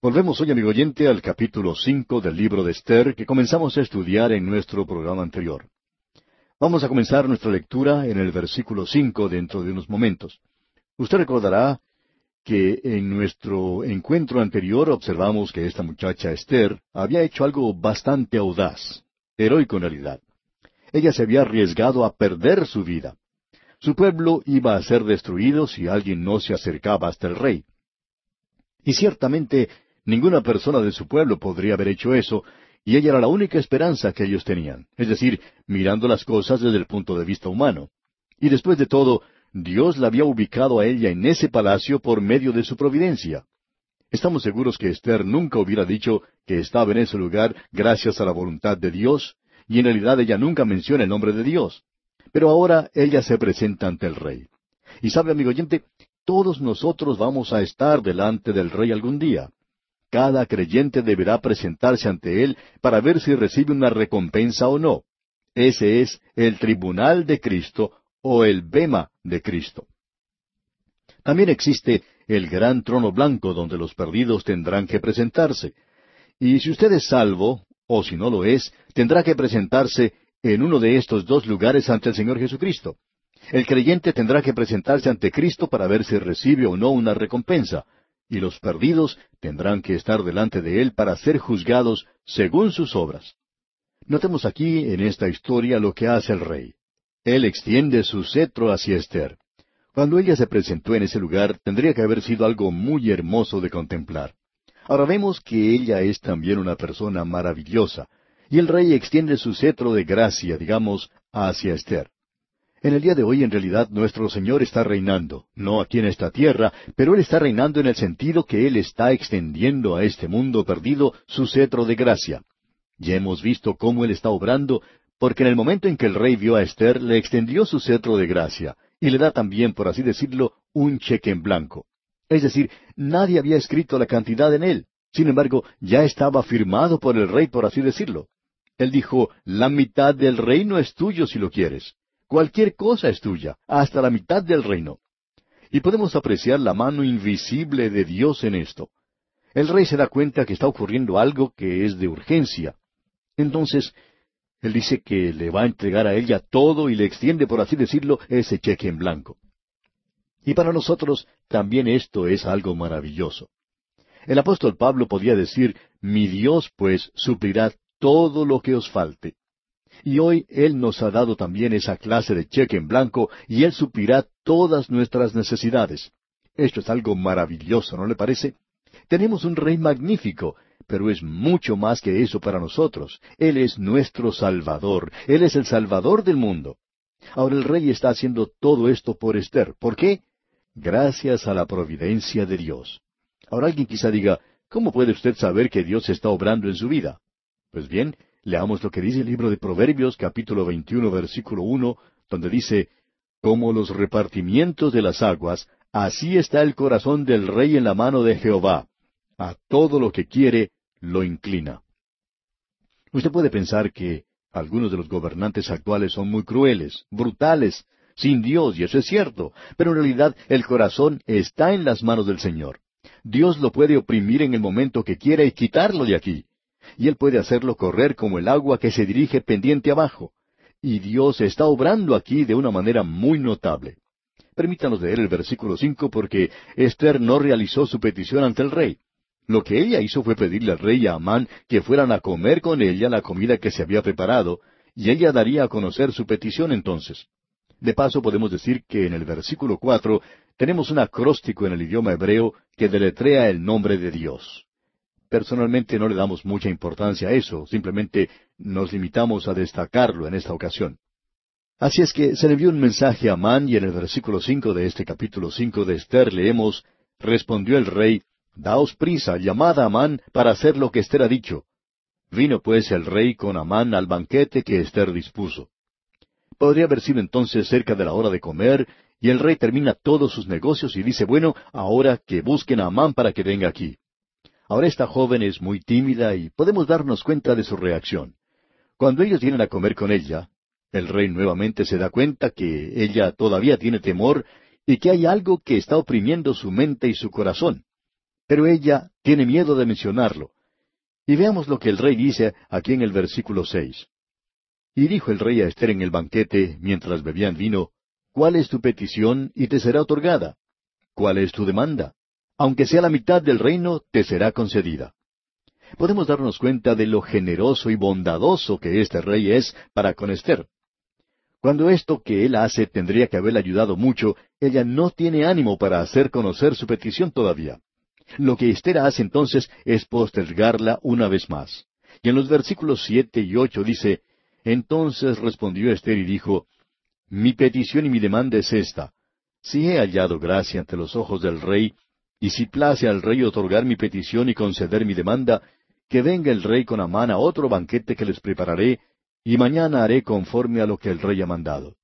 Volvemos hoy, amigo oyente, al capítulo cinco del libro de Esther que comenzamos a estudiar en nuestro programa anterior. Vamos a comenzar nuestra lectura en el versículo cinco dentro de unos momentos. Usted recordará que en nuestro encuentro anterior observamos que esta muchacha Esther había hecho algo bastante audaz, heroico en realidad. Ella se había arriesgado a perder su vida. Su pueblo iba a ser destruido si alguien no se acercaba hasta el rey. Y ciertamente ninguna persona de su pueblo podría haber hecho eso, y ella era la única esperanza que ellos tenían, es decir, mirando las cosas desde el punto de vista humano. Y después de todo, Dios la había ubicado a ella en ese palacio por medio de su providencia. Estamos seguros que Esther nunca hubiera dicho que estaba en ese lugar gracias a la voluntad de Dios, y en realidad ella nunca menciona el nombre de Dios. Pero ahora ella se presenta ante el rey. Y sabe, amigo oyente, todos nosotros vamos a estar delante del rey algún día. Cada creyente deberá presentarse ante él para ver si recibe una recompensa o no. Ese es el tribunal de Cristo o el bema de Cristo. También existe el gran trono blanco donde los perdidos tendrán que presentarse. Y si usted es salvo, o si no lo es, tendrá que presentarse en uno de estos dos lugares ante el Señor Jesucristo. El creyente tendrá que presentarse ante Cristo para ver si recibe o no una recompensa, y los perdidos tendrán que estar delante de Él para ser juzgados según sus obras. Notemos aquí en esta historia lo que hace el rey. Él extiende su cetro hacia Esther. Cuando ella se presentó en ese lugar, tendría que haber sido algo muy hermoso de contemplar. Ahora vemos que ella es también una persona maravillosa, y el rey extiende su cetro de gracia, digamos, hacia Esther. En el día de hoy, en realidad, nuestro Señor está reinando, no aquí en esta tierra, pero Él está reinando en el sentido que Él está extendiendo a este mundo perdido su cetro de gracia. Ya hemos visto cómo Él está obrando, porque en el momento en que el rey vio a Esther, le extendió su cetro de gracia, y le da también, por así decirlo, un cheque en blanco. Es decir, nadie había escrito la cantidad en él. Sin embargo, ya estaba firmado por el rey, por así decirlo. Él dijo, la mitad del reino es tuyo si lo quieres. Cualquier cosa es tuya, hasta la mitad del reino. Y podemos apreciar la mano invisible de Dios en esto. El rey se da cuenta que está ocurriendo algo que es de urgencia. Entonces, él dice que le va a entregar a ella todo y le extiende, por así decirlo, ese cheque en blanco. Y para nosotros también esto es algo maravilloso. El apóstol Pablo podía decir, mi Dios pues suplirá todo lo que os falte. Y hoy Él nos ha dado también esa clase de cheque en blanco y Él suplirá todas nuestras necesidades. Esto es algo maravilloso, ¿no le parece? Tenemos un rey magnífico, pero es mucho más que eso para nosotros. Él es nuestro Salvador, Él es el Salvador del mundo. Ahora el rey está haciendo todo esto por Esther. ¿Por qué? Gracias a la providencia de Dios. Ahora alguien quizá diga, ¿cómo puede usted saber que Dios está obrando en su vida? Pues bien, Leamos lo que dice el libro de Proverbios capítulo 21 versículo 1, donde dice, Como los repartimientos de las aguas, así está el corazón del rey en la mano de Jehová. A todo lo que quiere, lo inclina. Usted puede pensar que algunos de los gobernantes actuales son muy crueles, brutales, sin Dios, y eso es cierto, pero en realidad el corazón está en las manos del Señor. Dios lo puede oprimir en el momento que quiera y quitarlo de aquí y Él puede hacerlo correr como el agua que se dirige pendiente abajo. Y Dios está obrando aquí de una manera muy notable. Permítanos leer el versículo cinco porque Esther no realizó su petición ante el rey. Lo que ella hizo fue pedirle al rey y a Amán que fueran a comer con ella la comida que se había preparado, y ella daría a conocer su petición entonces. De paso podemos decir que en el versículo cuatro tenemos un acróstico en el idioma hebreo que deletrea el nombre de Dios. Personalmente no le damos mucha importancia a eso, simplemente nos limitamos a destacarlo en esta ocasión. Así es que se le envió un mensaje a Amán y en el versículo cinco de este capítulo cinco de Esther leemos Respondió el rey Daos prisa, llamad a Amán para hacer lo que Esther ha dicho. Vino pues el rey con Amán al banquete que Esther dispuso. Podría haber sido entonces cerca de la hora de comer, y el rey termina todos sus negocios y dice, bueno, ahora que busquen a Amán para que venga aquí. Ahora esta joven es muy tímida y podemos darnos cuenta de su reacción. Cuando ellos vienen a comer con ella, el rey nuevamente se da cuenta que ella todavía tiene temor y que hay algo que está oprimiendo su mente y su corazón. Pero ella tiene miedo de mencionarlo. Y veamos lo que el rey dice aquí en el versículo seis. Y dijo el rey a Esther en el banquete, mientras bebían vino, ¿Cuál es tu petición y te será otorgada? ¿Cuál es tu demanda? Aunque sea la mitad del reino, te será concedida. Podemos darnos cuenta de lo generoso y bondadoso que este rey es para con Esther. Cuando esto que él hace tendría que haberle ayudado mucho, ella no tiene ánimo para hacer conocer su petición todavía. Lo que Esther hace entonces es postergarla una vez más. Y en los versículos siete y ocho dice, Entonces respondió Esther y dijo, Mi petición y mi demanda es esta. Si he hallado gracia ante los ojos del rey, y si place al rey otorgar mi petición y conceder mi demanda, que venga el rey con Amán a otro banquete que les prepararé, y mañana haré conforme a lo que el rey ha mandado.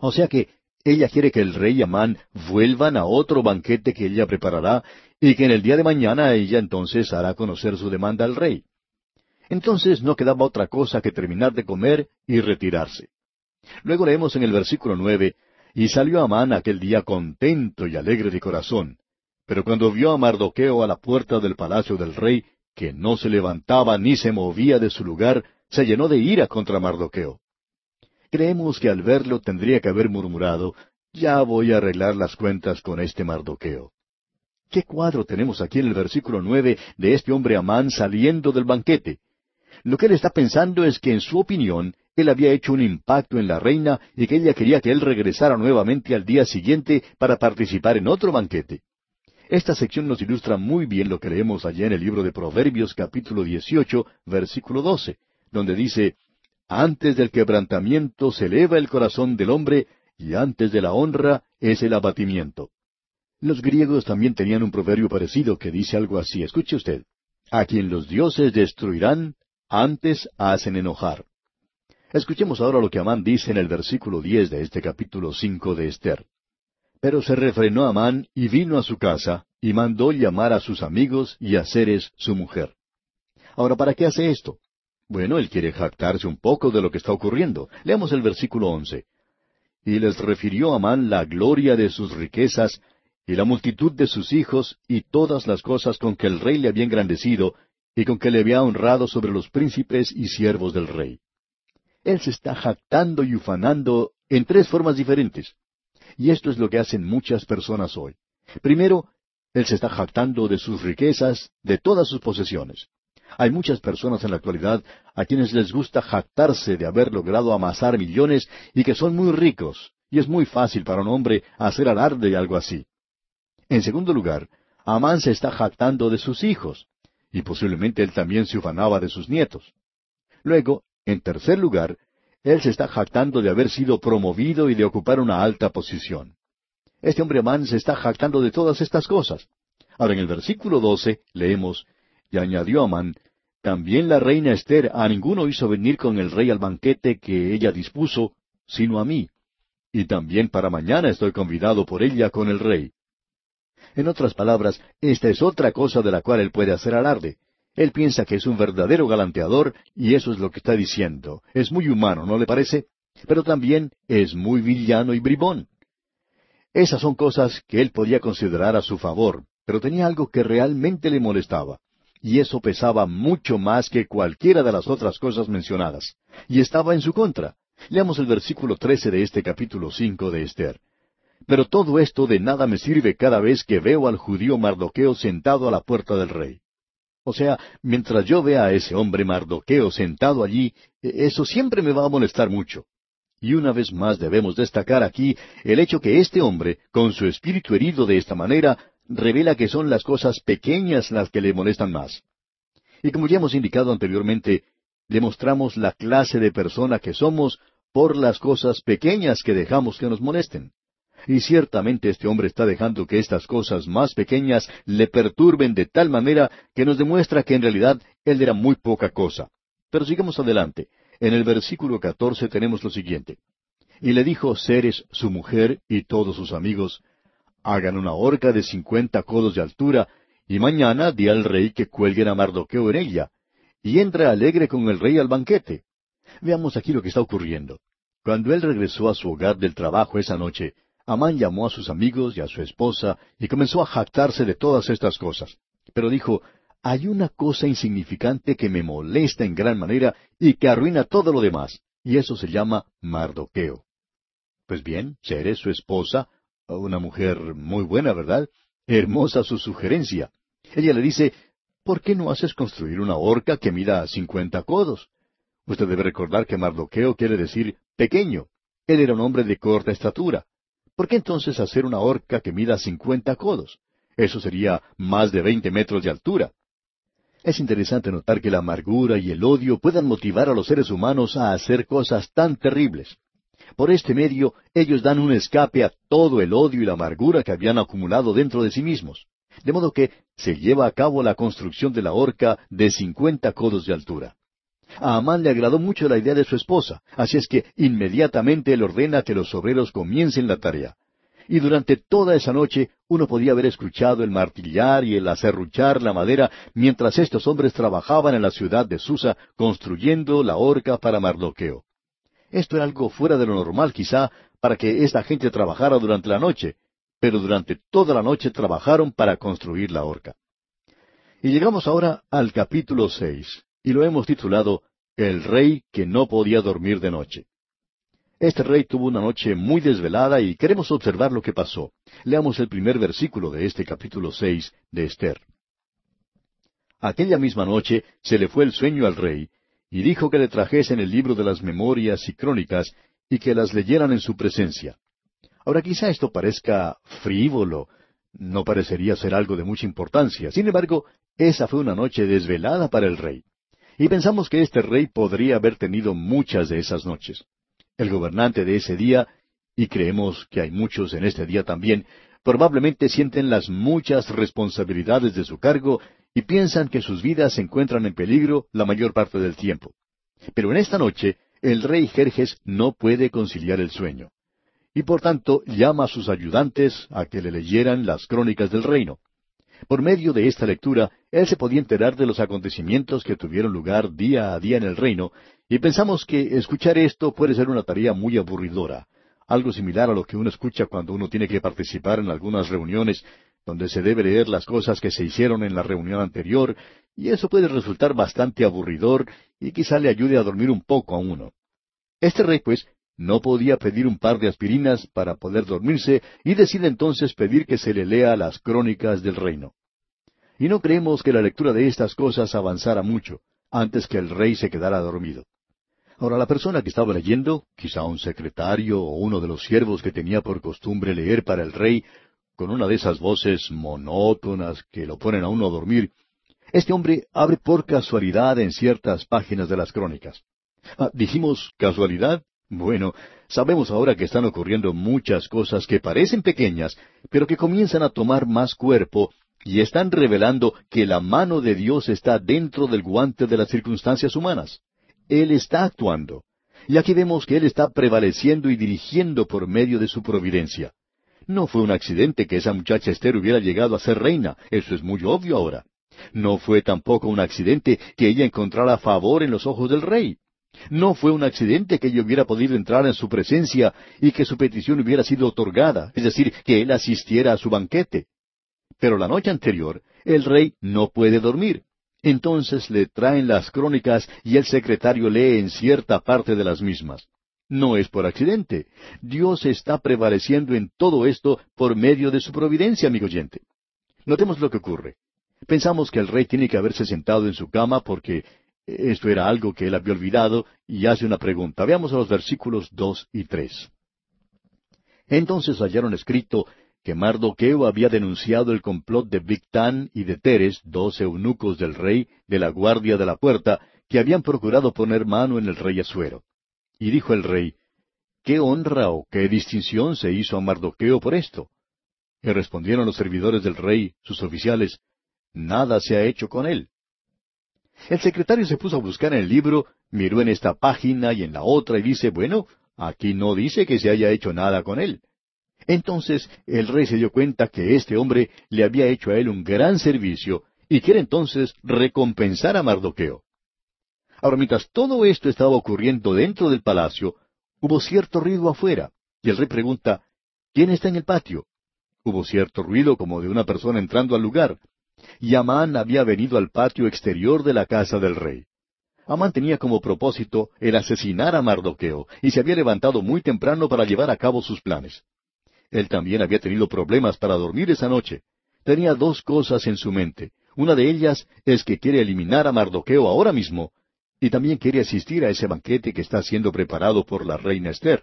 O sea que ella quiere que el rey y Amán vuelvan a otro banquete que ella preparará, y que en el día de mañana ella entonces hará conocer su demanda al rey. Entonces no quedaba otra cosa que terminar de comer y retirarse. Luego leemos en el versículo nueve, y salió Amán aquel día contento y alegre de corazón. Pero cuando vio a Mardoqueo a la puerta del palacio del rey, que no se levantaba ni se movía de su lugar, se llenó de ira contra Mardoqueo. Creemos que al verlo tendría que haber murmurado, ya voy a arreglar las cuentas con este Mardoqueo. ¿Qué cuadro tenemos aquí en el versículo nueve de este hombre Amán saliendo del banquete? Lo que él está pensando es que en su opinión él había hecho un impacto en la reina y que ella quería que él regresara nuevamente al día siguiente para participar en otro banquete. Esta sección nos ilustra muy bien lo que leemos allá en el libro de Proverbios capítulo 18, versículo 12 donde dice, Antes del quebrantamiento se eleva el corazón del hombre, y antes de la honra es el abatimiento. Los griegos también tenían un proverbio parecido que dice algo así. Escuche usted. A quien los dioses destruirán, antes hacen enojar. Escuchemos ahora lo que Amán dice en el versículo diez de este capítulo cinco de Esther. Pero se refrenó Amán y vino a su casa, y mandó llamar a sus amigos y a Ceres su mujer. Ahora, ¿para qué hace esto? Bueno, él quiere jactarse un poco de lo que está ocurriendo. Leamos el versículo once. Y les refirió Amán la gloria de sus riquezas, y la multitud de sus hijos, y todas las cosas con que el rey le había engrandecido, y con que le había honrado sobre los príncipes y siervos del rey. Él se está jactando y ufanando en tres formas diferentes. Y esto es lo que hacen muchas personas hoy. Primero, él se está jactando de sus riquezas, de todas sus posesiones. Hay muchas personas en la actualidad a quienes les gusta jactarse de haber logrado amasar millones y que son muy ricos, y es muy fácil para un hombre hacer alarde de algo así. En segundo lugar, Amán se está jactando de sus hijos, y posiblemente él también se ufanaba de sus nietos. Luego, en tercer lugar, él se está jactando de haber sido promovido y de ocupar una alta posición. Este hombre Amán se está jactando de todas estas cosas. Ahora en el versículo doce leemos, y añadió Amán, también la reina Esther a ninguno hizo venir con el rey al banquete que ella dispuso, sino a mí. Y también para mañana estoy convidado por ella con el rey. En otras palabras, esta es otra cosa de la cual él puede hacer alarde. Él piensa que es un verdadero galanteador y eso es lo que está diciendo. Es muy humano, ¿no le parece? Pero también es muy villano y bribón. Esas son cosas que él podía considerar a su favor, pero tenía algo que realmente le molestaba y eso pesaba mucho más que cualquiera de las otras cosas mencionadas, y estaba en su contra. Leamos el versículo trece de este capítulo cinco de Esther. Pero todo esto de nada me sirve cada vez que veo al judío Mardoqueo sentado a la puerta del rey. O sea, mientras yo vea a ese hombre Mardoqueo sentado allí, e-, eso siempre me va a molestar mucho. Y una vez más debemos destacar aquí el hecho que este hombre, con su espíritu herido de esta manera, revela que son las cosas pequeñas las que le molestan más. Y como ya hemos indicado anteriormente, demostramos la clase de persona que somos por las cosas pequeñas que dejamos que nos molesten. Y ciertamente este hombre está dejando que estas cosas más pequeñas le perturben de tal manera que nos demuestra que en realidad él era muy poca cosa. Pero sigamos adelante. En el versículo catorce tenemos lo siguiente. Y le dijo Ceres, su mujer, y todos sus amigos, hagan una horca de cincuenta codos de altura, y mañana di al rey que cuelguen a Mardoqueo en ella, y entra alegre con el rey al banquete. Veamos aquí lo que está ocurriendo. Cuando él regresó a su hogar del trabajo esa noche, Amán llamó a sus amigos y a su esposa y comenzó a jactarse de todas estas cosas. Pero dijo, hay una cosa insignificante que me molesta en gran manera y que arruina todo lo demás, y eso se llama Mardoqueo. Pues bien, seré su esposa, una mujer muy buena, ¿verdad? Hermosa su sugerencia. Ella le dice, ¿por qué no haces construir una horca que mida cincuenta codos? Usted debe recordar que Mardoqueo quiere decir pequeño. Él era un hombre de corta estatura. ¿Por qué entonces hacer una horca que mida cincuenta codos? Eso sería más de veinte metros de altura. Es interesante notar que la amargura y el odio puedan motivar a los seres humanos a hacer cosas tan terribles. Por este medio, ellos dan un escape a todo el odio y la amargura que habían acumulado dentro de sí mismos. De modo que se lleva a cabo la construcción de la horca de cincuenta codos de altura. A Amán le agradó mucho la idea de su esposa, así es que inmediatamente él ordena que los obreros comiencen la tarea y durante toda esa noche uno podía haber escuchado el martillar y el acerruchar la madera mientras estos hombres trabajaban en la ciudad de Susa construyendo la horca para Mardoqueo. Esto era algo fuera de lo normal quizá para que esta gente trabajara durante la noche, pero durante toda la noche trabajaron para construir la horca. Y llegamos ahora al capítulo seis, y lo hemos titulado El rey que no podía dormir de noche. Este rey tuvo una noche muy desvelada y queremos observar lo que pasó. Leamos el primer versículo de este capítulo seis de Esther. Aquella misma noche se le fue el sueño al rey, y dijo que le trajesen el libro de las memorias y crónicas, y que las leyeran en su presencia. Ahora quizá esto parezca frívolo, no parecería ser algo de mucha importancia. Sin embargo, esa fue una noche desvelada para el rey. Y pensamos que este rey podría haber tenido muchas de esas noches. El gobernante de ese día, y creemos que hay muchos en este día también, probablemente sienten las muchas responsabilidades de su cargo y piensan que sus vidas se encuentran en peligro la mayor parte del tiempo. Pero en esta noche, el rey Jerjes no puede conciliar el sueño. Y por tanto llama a sus ayudantes a que le leyeran las crónicas del reino. Por medio de esta lectura, él se podía enterar de los acontecimientos que tuvieron lugar día a día en el reino, y pensamos que escuchar esto puede ser una tarea muy aburridora, algo similar a lo que uno escucha cuando uno tiene que participar en algunas reuniones donde se debe leer las cosas que se hicieron en la reunión anterior, y eso puede resultar bastante aburridor y quizá le ayude a dormir un poco a uno. Este rey, pues, no podía pedir un par de aspirinas para poder dormirse y decide entonces pedir que se le lea las crónicas del reino. Y no creemos que la lectura de estas cosas avanzara mucho, antes que el rey se quedara dormido. Ahora, la persona que estaba leyendo, quizá un secretario o uno de los siervos que tenía por costumbre leer para el rey, con una de esas voces monótonas que lo ponen a uno a dormir, este hombre abre por casualidad en ciertas páginas de las crónicas. Ah, ¿Dijimos casualidad? Bueno, sabemos ahora que están ocurriendo muchas cosas que parecen pequeñas, pero que comienzan a tomar más cuerpo y están revelando que la mano de Dios está dentro del guante de las circunstancias humanas. Él está actuando. Y aquí vemos que Él está prevaleciendo y dirigiendo por medio de su providencia. No fue un accidente que esa muchacha Esther hubiera llegado a ser reina, eso es muy obvio ahora. No fue tampoco un accidente que ella encontrara favor en los ojos del rey. No fue un accidente que ella hubiera podido entrar en su presencia y que su petición hubiera sido otorgada, es decir, que él asistiera a su banquete. Pero la noche anterior, el rey no puede dormir. Entonces le traen las crónicas y el secretario lee en cierta parte de las mismas. No es por accidente. Dios está prevaleciendo en todo esto por medio de su providencia, amigo oyente. Notemos lo que ocurre. Pensamos que el rey tiene que haberse sentado en su cama porque esto era algo que él había olvidado y hace una pregunta. Veamos a los versículos dos y tres. Entonces hallaron escrito que Mardoqueo había denunciado el complot de Victán y de Teres, dos eunucos del rey, de la guardia de la puerta, que habían procurado poner mano en el rey Asuero. Y dijo el rey, ¿Qué honra o qué distinción se hizo a Mardoqueo por esto? Y respondieron los servidores del rey, sus oficiales, Nada se ha hecho con él. El secretario se puso a buscar en el libro, miró en esta página y en la otra y dice, bueno, aquí no dice que se haya hecho nada con él. Entonces el rey se dio cuenta que este hombre le había hecho a él un gran servicio y quiere entonces recompensar a Mardoqueo. Ahora, mientras todo esto estaba ocurriendo dentro del palacio, hubo cierto ruido afuera, y el rey pregunta, ¿quién está en el patio? Hubo cierto ruido como de una persona entrando al lugar, y Amán había venido al patio exterior de la casa del rey. Amán tenía como propósito el asesinar a Mardoqueo, y se había levantado muy temprano para llevar a cabo sus planes. Él también había tenido problemas para dormir esa noche. Tenía dos cosas en su mente. Una de ellas es que quiere eliminar a Mardoqueo ahora mismo, y también quiere asistir a ese banquete que está siendo preparado por la reina Esther.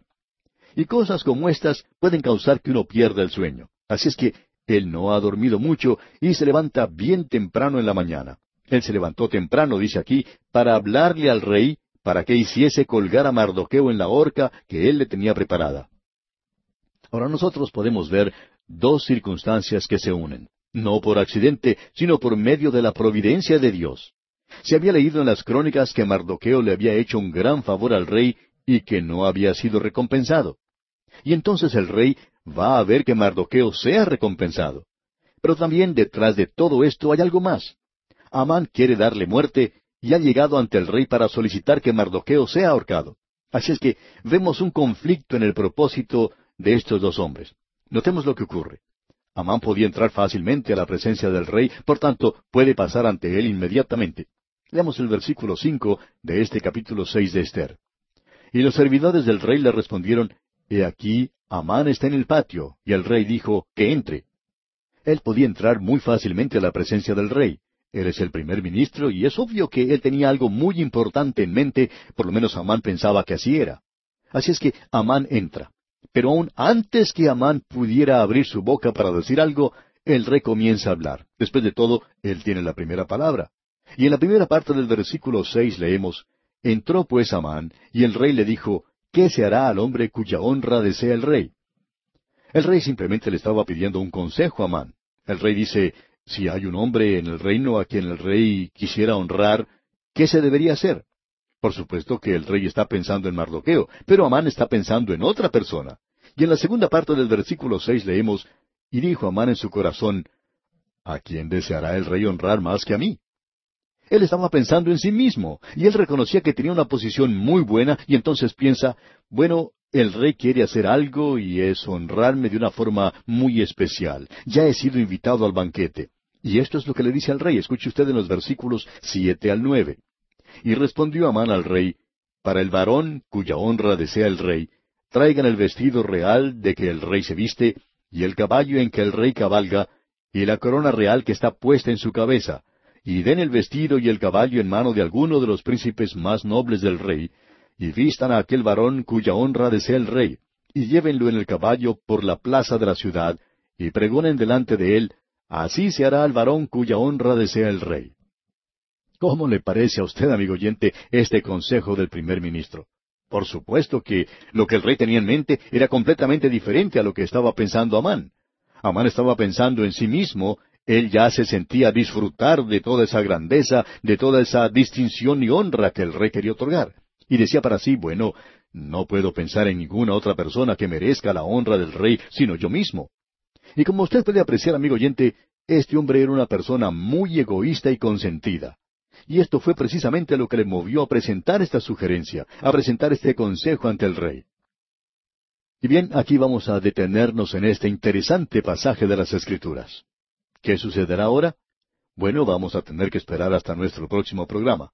Y cosas como estas pueden causar que uno pierda el sueño. Así es que él no ha dormido mucho y se levanta bien temprano en la mañana. Él se levantó temprano, dice aquí, para hablarle al rey, para que hiciese colgar a Mardoqueo en la horca que él le tenía preparada. Ahora nosotros podemos ver dos circunstancias que se unen, no por accidente, sino por medio de la providencia de Dios. Se había leído en las crónicas que Mardoqueo le había hecho un gran favor al rey y que no había sido recompensado. Y entonces el rey va a ver que Mardoqueo sea recompensado. Pero también detrás de todo esto hay algo más. Amán quiere darle muerte y ha llegado ante el rey para solicitar que Mardoqueo sea ahorcado. Así es que vemos un conflicto en el propósito de estos dos hombres. Notemos lo que ocurre. Amán podía entrar fácilmente a la presencia del rey, por tanto puede pasar ante él inmediatamente. Leamos el versículo cinco de este capítulo seis de Esther. Y los servidores del rey le respondieron, He aquí, Amán está en el patio, y el rey dijo, que entre. Él podía entrar muy fácilmente a la presencia del rey. Él es el primer ministro, y es obvio que él tenía algo muy importante en mente, por lo menos Amán pensaba que así era. Así es que Amán entra. Pero aún antes que Amán pudiera abrir su boca para decir algo, el rey comienza a hablar. Después de todo, él tiene la primera palabra. Y en la primera parte del versículo seis leemos, Entró pues Amán, y el rey le dijo, ¿qué se hará al hombre cuya honra desea el rey? El rey simplemente le estaba pidiendo un consejo a Amán. El rey dice, si hay un hombre en el reino a quien el rey quisiera honrar, ¿qué se debería hacer? Por supuesto que el rey está pensando en Mardoqueo, pero Amán está pensando en otra persona. Y en la segunda parte del versículo seis leemos, y dijo Amán en su corazón, ¿A quién deseará el rey honrar más que a mí? Él estaba pensando en sí mismo, y él reconocía que tenía una posición muy buena, y entonces piensa, bueno, el rey quiere hacer algo y es honrarme de una forma muy especial. Ya he sido invitado al banquete. Y esto es lo que le dice al rey. Escuche usted en los versículos siete al nueve. Y respondió Amán al rey, Para el varón cuya honra desea el rey, traigan el vestido real de que el rey se viste, y el caballo en que el rey cabalga, y la corona real que está puesta en su cabeza, y den el vestido y el caballo en mano de alguno de los príncipes más nobles del rey, y vistan a aquel varón cuya honra desea el rey, y llévenlo en el caballo por la plaza de la ciudad, y pregonen delante de él, así se hará al varón cuya honra desea el rey. ¿Cómo le parece a usted, amigo oyente, este consejo del primer ministro? Por supuesto que lo que el rey tenía en mente era completamente diferente a lo que estaba pensando Amán. Amán estaba pensando en sí mismo, él ya se sentía disfrutar de toda esa grandeza, de toda esa distinción y honra que el rey quería otorgar. Y decía para sí, bueno, no puedo pensar en ninguna otra persona que merezca la honra del rey sino yo mismo. Y como usted puede apreciar, amigo oyente, este hombre era una persona muy egoísta y consentida. Y esto fue precisamente lo que le movió a presentar esta sugerencia, a presentar este consejo ante el rey. Y bien, aquí vamos a detenernos en este interesante pasaje de las Escrituras. ¿Qué sucederá ahora? Bueno, vamos a tener que esperar hasta nuestro próximo programa.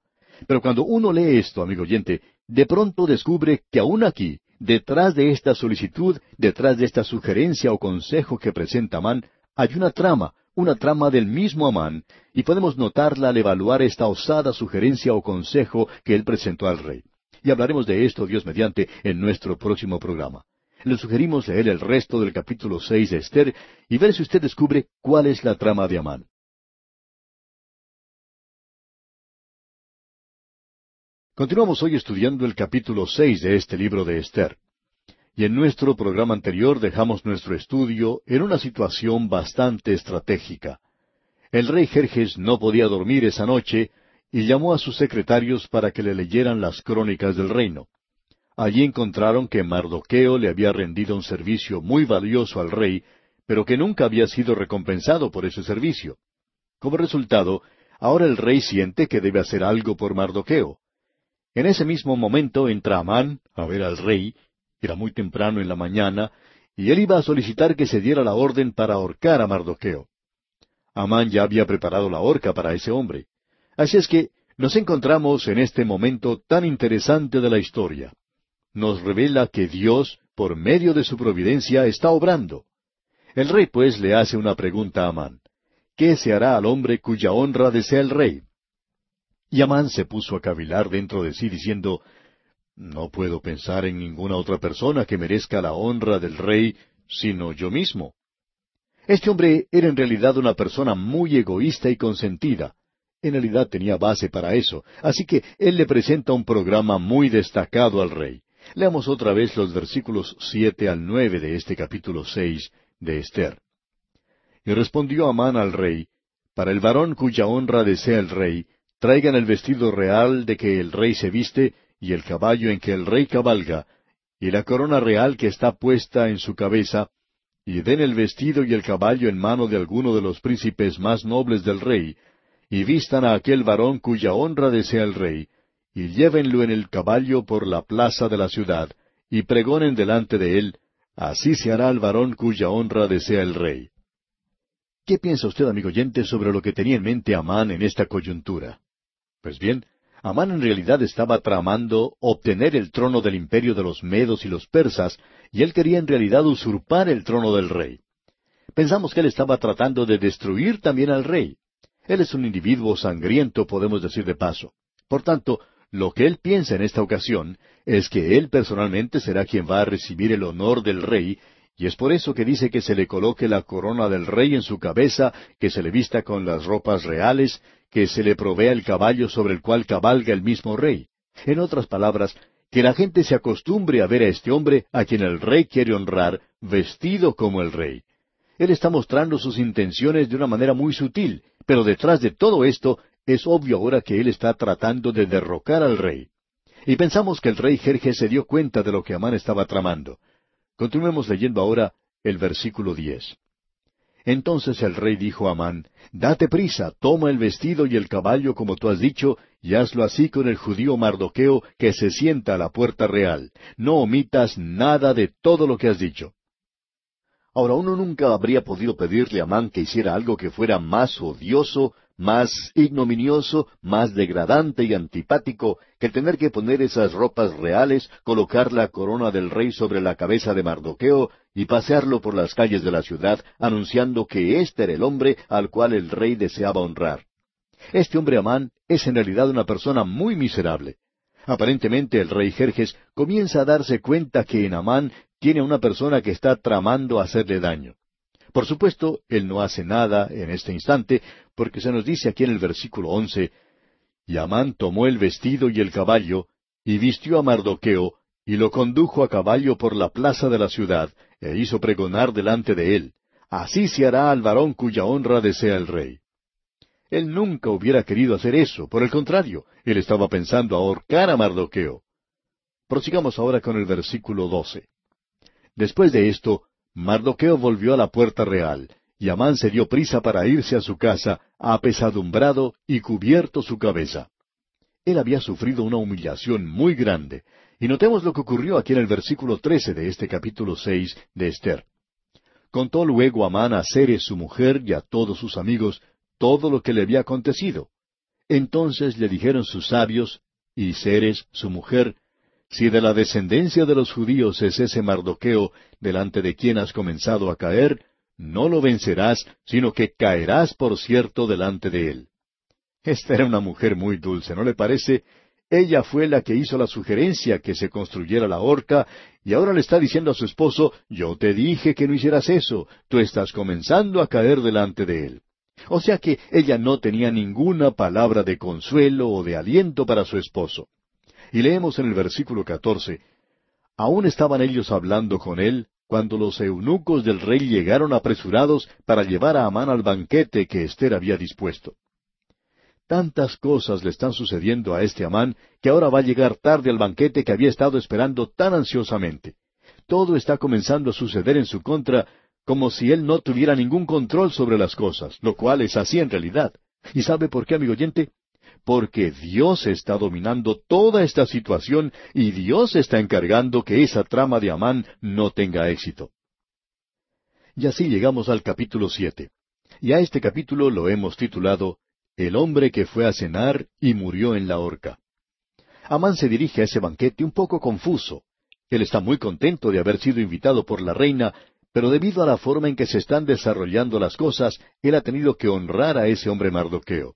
Pero cuando uno lee esto, amigo oyente, de pronto descubre que aún aquí, detrás de esta solicitud, detrás de esta sugerencia o consejo que presenta Amán, hay una trama, una trama del mismo Amán, y podemos notarla al evaluar esta osada sugerencia o consejo que él presentó al rey. Y hablaremos de esto, Dios mediante, en nuestro próximo programa. Le sugerimos leer el resto del capítulo seis de Esther y ver si usted descubre cuál es la trama de Amán. Continuamos hoy estudiando el capítulo seis de este libro de Esther. Y en nuestro programa anterior dejamos nuestro estudio en una situación bastante estratégica. El rey Jerjes no podía dormir esa noche y llamó a sus secretarios para que le leyeran las crónicas del reino. Allí encontraron que Mardoqueo le había rendido un servicio muy valioso al rey, pero que nunca había sido recompensado por ese servicio. Como resultado, ahora el rey siente que debe hacer algo por Mardoqueo. En ese mismo momento entra Amán a ver al rey era muy temprano en la mañana, y él iba a solicitar que se diera la orden para ahorcar a Mardoqueo. Amán ya había preparado la horca para ese hombre. Así es que nos encontramos en este momento tan interesante de la historia. Nos revela que Dios, por medio de su providencia, está obrando. El rey pues le hace una pregunta a Amán. ¿Qué se hará al hombre cuya honra desea el rey? Y Amán se puso a cavilar dentro de sí diciendo, No puedo pensar en ninguna otra persona que merezca la honra del rey sino yo mismo. Este hombre era en realidad una persona muy egoísta y consentida. En realidad tenía base para eso, así que él le presenta un programa muy destacado al rey. Leamos otra vez los versículos siete al nueve de este capítulo seis de Esther. Y respondió Amán al rey, Para el varón cuya honra desea el rey, traigan el vestido real de que el rey se viste, y el caballo en que el rey cabalga, y la corona real que está puesta en su cabeza, y den el vestido y el caballo en mano de alguno de los príncipes más nobles del rey, y vistan a aquel varón cuya honra desea el rey, y llévenlo en el caballo por la plaza de la ciudad, y pregonen delante de él, así se hará al varón cuya honra desea el rey. ¿Qué piensa usted, amigo oyente, sobre lo que tenía en mente Amán en esta coyuntura? Pues bien, Amán en realidad estaba tramando obtener el trono del imperio de los medos y los persas, y él quería en realidad usurpar el trono del rey. Pensamos que él estaba tratando de destruir también al rey. Él es un individuo sangriento, podemos decir de paso. Por tanto, lo que él piensa en esta ocasión es que él personalmente será quien va a recibir el honor del rey, y es por eso que dice que se le coloque la corona del rey en su cabeza, que se le vista con las ropas reales, que se le provea el caballo sobre el cual cabalga el mismo rey. En otras palabras, que la gente se acostumbre a ver a este hombre a quien el rey quiere honrar, vestido como el rey. Él está mostrando sus intenciones de una manera muy sutil, pero detrás de todo esto es obvio ahora que él está tratando de derrocar al rey. Y pensamos que el rey Jerjes se dio cuenta de lo que Amán estaba tramando. Continuemos leyendo ahora el versículo diez. Entonces el rey dijo a Amán, Date prisa, toma el vestido y el caballo como tú has dicho, y hazlo así con el judío Mardoqueo que se sienta a la puerta real. No omitas nada de todo lo que has dicho. Ahora uno nunca habría podido pedirle a Amán que hiciera algo que fuera más odioso, más ignominioso, más degradante y antipático que tener que poner esas ropas reales, colocar la corona del rey sobre la cabeza de Mardoqueo y pasearlo por las calles de la ciudad anunciando que éste era el hombre al cual el rey deseaba honrar. Este hombre Amán es en realidad una persona muy miserable. Aparentemente el rey Jerjes comienza a darse cuenta que en Amán tiene una persona que está tramando hacerle daño. Por supuesto, él no hace nada en este instante, porque se nos dice aquí en el versículo once, Y Amán tomó el vestido y el caballo, y vistió a Mardoqueo, y lo condujo a caballo por la plaza de la ciudad, e hizo pregonar delante de él, Así se hará al varón cuya honra desea el rey. Él nunca hubiera querido hacer eso, por el contrario, él estaba pensando ahorcar a Mardoqueo. Prosigamos ahora con el versículo doce. Después de esto, Mardoqueo volvió a la puerta real, y Amán se dio prisa para irse a su casa, apesadumbrado y cubierto su cabeza. Él había sufrido una humillación muy grande, y notemos lo que ocurrió aquí en el versículo trece de este capítulo seis de Esther. Contó luego Amán a Ceres su mujer y a todos sus amigos todo lo que le había acontecido. Entonces le dijeron sus sabios, y Ceres su mujer, si de la descendencia de los judíos es ese Mardoqueo, delante de quien has comenzado a caer, no lo vencerás, sino que caerás por cierto delante de él. Esta era una mujer muy dulce, ¿no le parece? Ella fue la que hizo la sugerencia que se construyera la horca, y ahora le está diciendo a su esposo, yo te dije que no hicieras eso, tú estás comenzando a caer delante de él. O sea que ella no tenía ninguna palabra de consuelo o de aliento para su esposo. Y leemos en el versículo catorce, Aún estaban ellos hablando con él, cuando los eunucos del rey llegaron apresurados para llevar a Amán al banquete que Esther había dispuesto. Tantas cosas le están sucediendo a este Amán que ahora va a llegar tarde al banquete que había estado esperando tan ansiosamente. Todo está comenzando a suceder en su contra como si él no tuviera ningún control sobre las cosas, lo cual es así en realidad. ¿Y sabe por qué, amigo oyente? Porque Dios está dominando toda esta situación y Dios está encargando que esa trama de Amán no tenga éxito. Y así llegamos al capítulo siete. Y a este capítulo lo hemos titulado El hombre que fue a cenar y murió en la horca. Amán se dirige a ese banquete un poco confuso. Él está muy contento de haber sido invitado por la reina, pero debido a la forma en que se están desarrollando las cosas, él ha tenido que honrar a ese hombre Mardoqueo.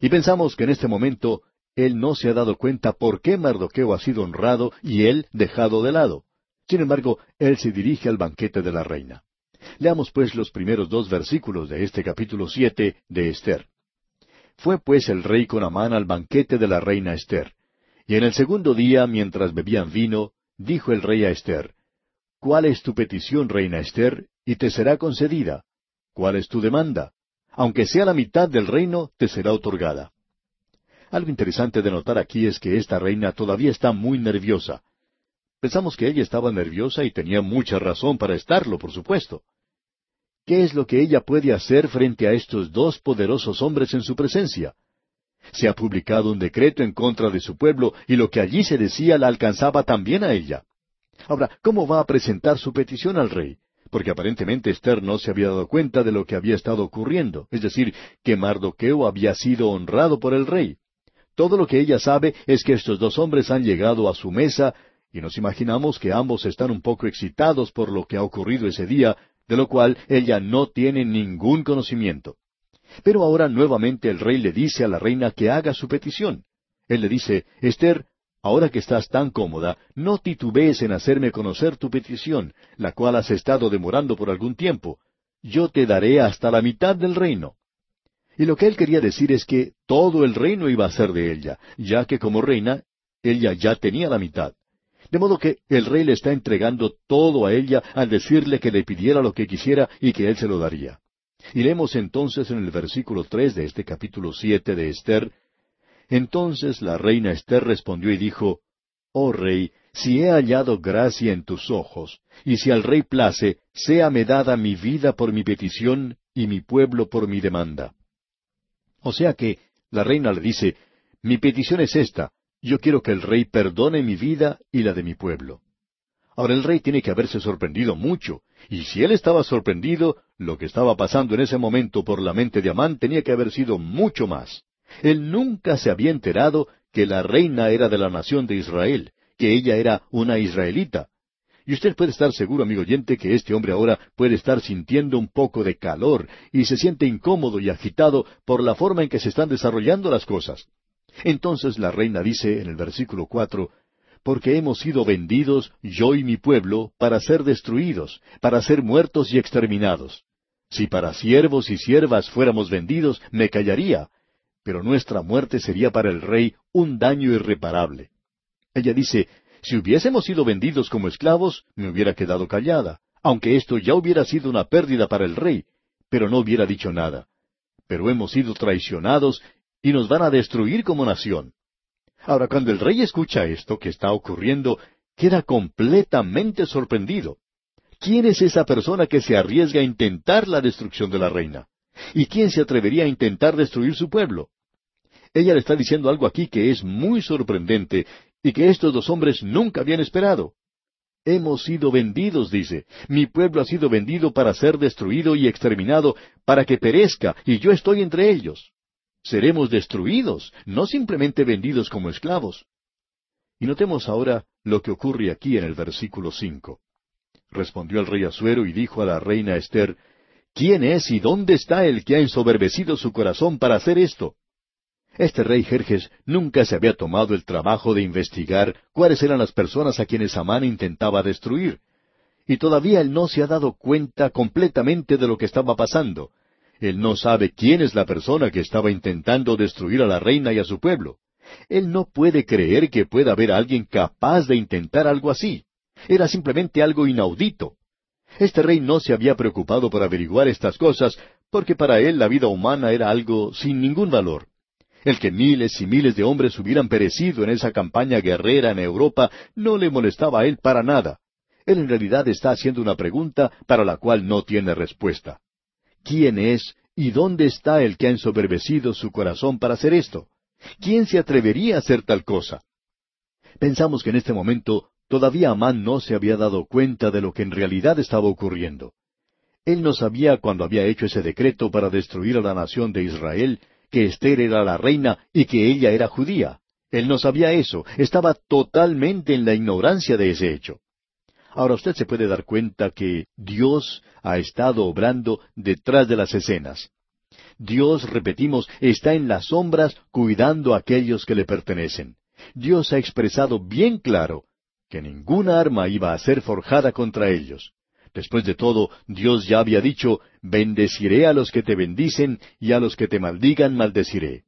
Y pensamos que en este momento él no se ha dado cuenta por qué Mardoqueo ha sido honrado y él dejado de lado. Sin embargo, él se dirige al banquete de la reina. Leamos pues los primeros dos versículos de este capítulo siete de Esther. Fue pues el rey con Amán al banquete de la reina Esther. Y en el segundo día, mientras bebían vino, dijo el rey a Esther, ¿Cuál es tu petición, reina Esther? Y te será concedida. ¿Cuál es tu demanda? Aunque sea la mitad del reino, te será otorgada. Algo interesante de notar aquí es que esta reina todavía está muy nerviosa. Pensamos que ella estaba nerviosa y tenía mucha razón para estarlo, por supuesto. ¿Qué es lo que ella puede hacer frente a estos dos poderosos hombres en su presencia? Se ha publicado un decreto en contra de su pueblo y lo que allí se decía la alcanzaba también a ella. Ahora, ¿cómo va a presentar su petición al rey? Porque aparentemente Esther no se había dado cuenta de lo que había estado ocurriendo, es decir, que Mardoqueo había sido honrado por el rey. Todo lo que ella sabe es que estos dos hombres han llegado a su mesa y nos imaginamos que ambos están un poco excitados por lo que ha ocurrido ese día, de lo cual ella no tiene ningún conocimiento. Pero ahora nuevamente el rey le dice a la reina que haga su petición. Él le dice, Esther, ahora que estás tan cómoda, no titubees en hacerme conocer tu petición, la cual has estado demorando por algún tiempo. Yo te daré hasta la mitad del reino. Y lo que él quería decir es que todo el reino iba a ser de ella, ya que como reina, ella ya tenía la mitad. De modo que el rey le está entregando todo a ella al decirle que le pidiera lo que quisiera y que él se lo daría. Iremos entonces en el versículo tres de este capítulo siete de Esther. Entonces la reina Esther respondió y dijo, Oh rey, si he hallado gracia en tus ojos, y si al rey place, séame dada mi vida por mi petición y mi pueblo por mi demanda. O sea que la reina le dice, Mi petición es esta, yo quiero que el rey perdone mi vida y la de mi pueblo. Ahora el rey tiene que haberse sorprendido mucho, y si él estaba sorprendido, lo que estaba pasando en ese momento por la mente de Amán tenía que haber sido mucho más. Él nunca se había enterado que la reina era de la nación de Israel, que ella era una israelita. Y usted puede estar seguro, amigo oyente, que este hombre ahora puede estar sintiendo un poco de calor y se siente incómodo y agitado por la forma en que se están desarrollando las cosas. Entonces la reina dice en el versículo cuatro, porque hemos sido vendidos, yo y mi pueblo, para ser destruidos, para ser muertos y exterminados. Si para siervos y siervas fuéramos vendidos, me callaría, pero nuestra muerte sería para el rey un daño irreparable. Ella dice, si hubiésemos sido vendidos como esclavos, me hubiera quedado callada, aunque esto ya hubiera sido una pérdida para el rey, pero no hubiera dicho nada. Pero hemos sido traicionados y nos van a destruir como nación. Ahora, cuando el rey escucha esto que está ocurriendo, queda completamente sorprendido. ¿Quién es esa persona que se arriesga a intentar la destrucción de la reina? ¿Y quién se atrevería a intentar destruir su pueblo? Ella le está diciendo algo aquí que es muy sorprendente y que estos dos hombres nunca habían esperado. Hemos sido vendidos, dice. Mi pueblo ha sido vendido para ser destruido y exterminado, para que perezca, y yo estoy entre ellos seremos destruidos, no simplemente vendidos como esclavos. Y notemos ahora lo que ocurre aquí en el versículo cinco. Respondió el rey Asuero y dijo a la reina Esther, ¿Quién es y dónde está el que ha ensoberbecido su corazón para hacer esto? Este rey Jerjes nunca se había tomado el trabajo de investigar cuáles eran las personas a quienes Amán intentaba destruir, y todavía él no se ha dado cuenta completamente de lo que estaba pasando, él no sabe quién es la persona que estaba intentando destruir a la reina y a su pueblo. Él no puede creer que pueda haber alguien capaz de intentar algo así. Era simplemente algo inaudito. Este rey no se había preocupado por averiguar estas cosas, porque para él la vida humana era algo sin ningún valor. El que miles y miles de hombres hubieran perecido en esa campaña guerrera en Europa no le molestaba a él para nada. Él en realidad está haciendo una pregunta para la cual no tiene respuesta. ¿Quién es y dónde está el que ha ensoberbecido su corazón para hacer esto? ¿Quién se atrevería a hacer tal cosa? Pensamos que en este momento todavía Amán no se había dado cuenta de lo que en realidad estaba ocurriendo. Él no sabía cuando había hecho ese decreto para destruir a la nación de Israel que Esther era la reina y que ella era judía. Él no sabía eso, estaba totalmente en la ignorancia de ese hecho. Ahora usted se puede dar cuenta que Dios ha estado obrando detrás de las escenas. Dios, repetimos, está en las sombras cuidando a aquellos que le pertenecen. Dios ha expresado bien claro que ninguna arma iba a ser forjada contra ellos. Después de todo, Dios ya había dicho, bendeciré a los que te bendicen y a los que te maldigan maldeciré.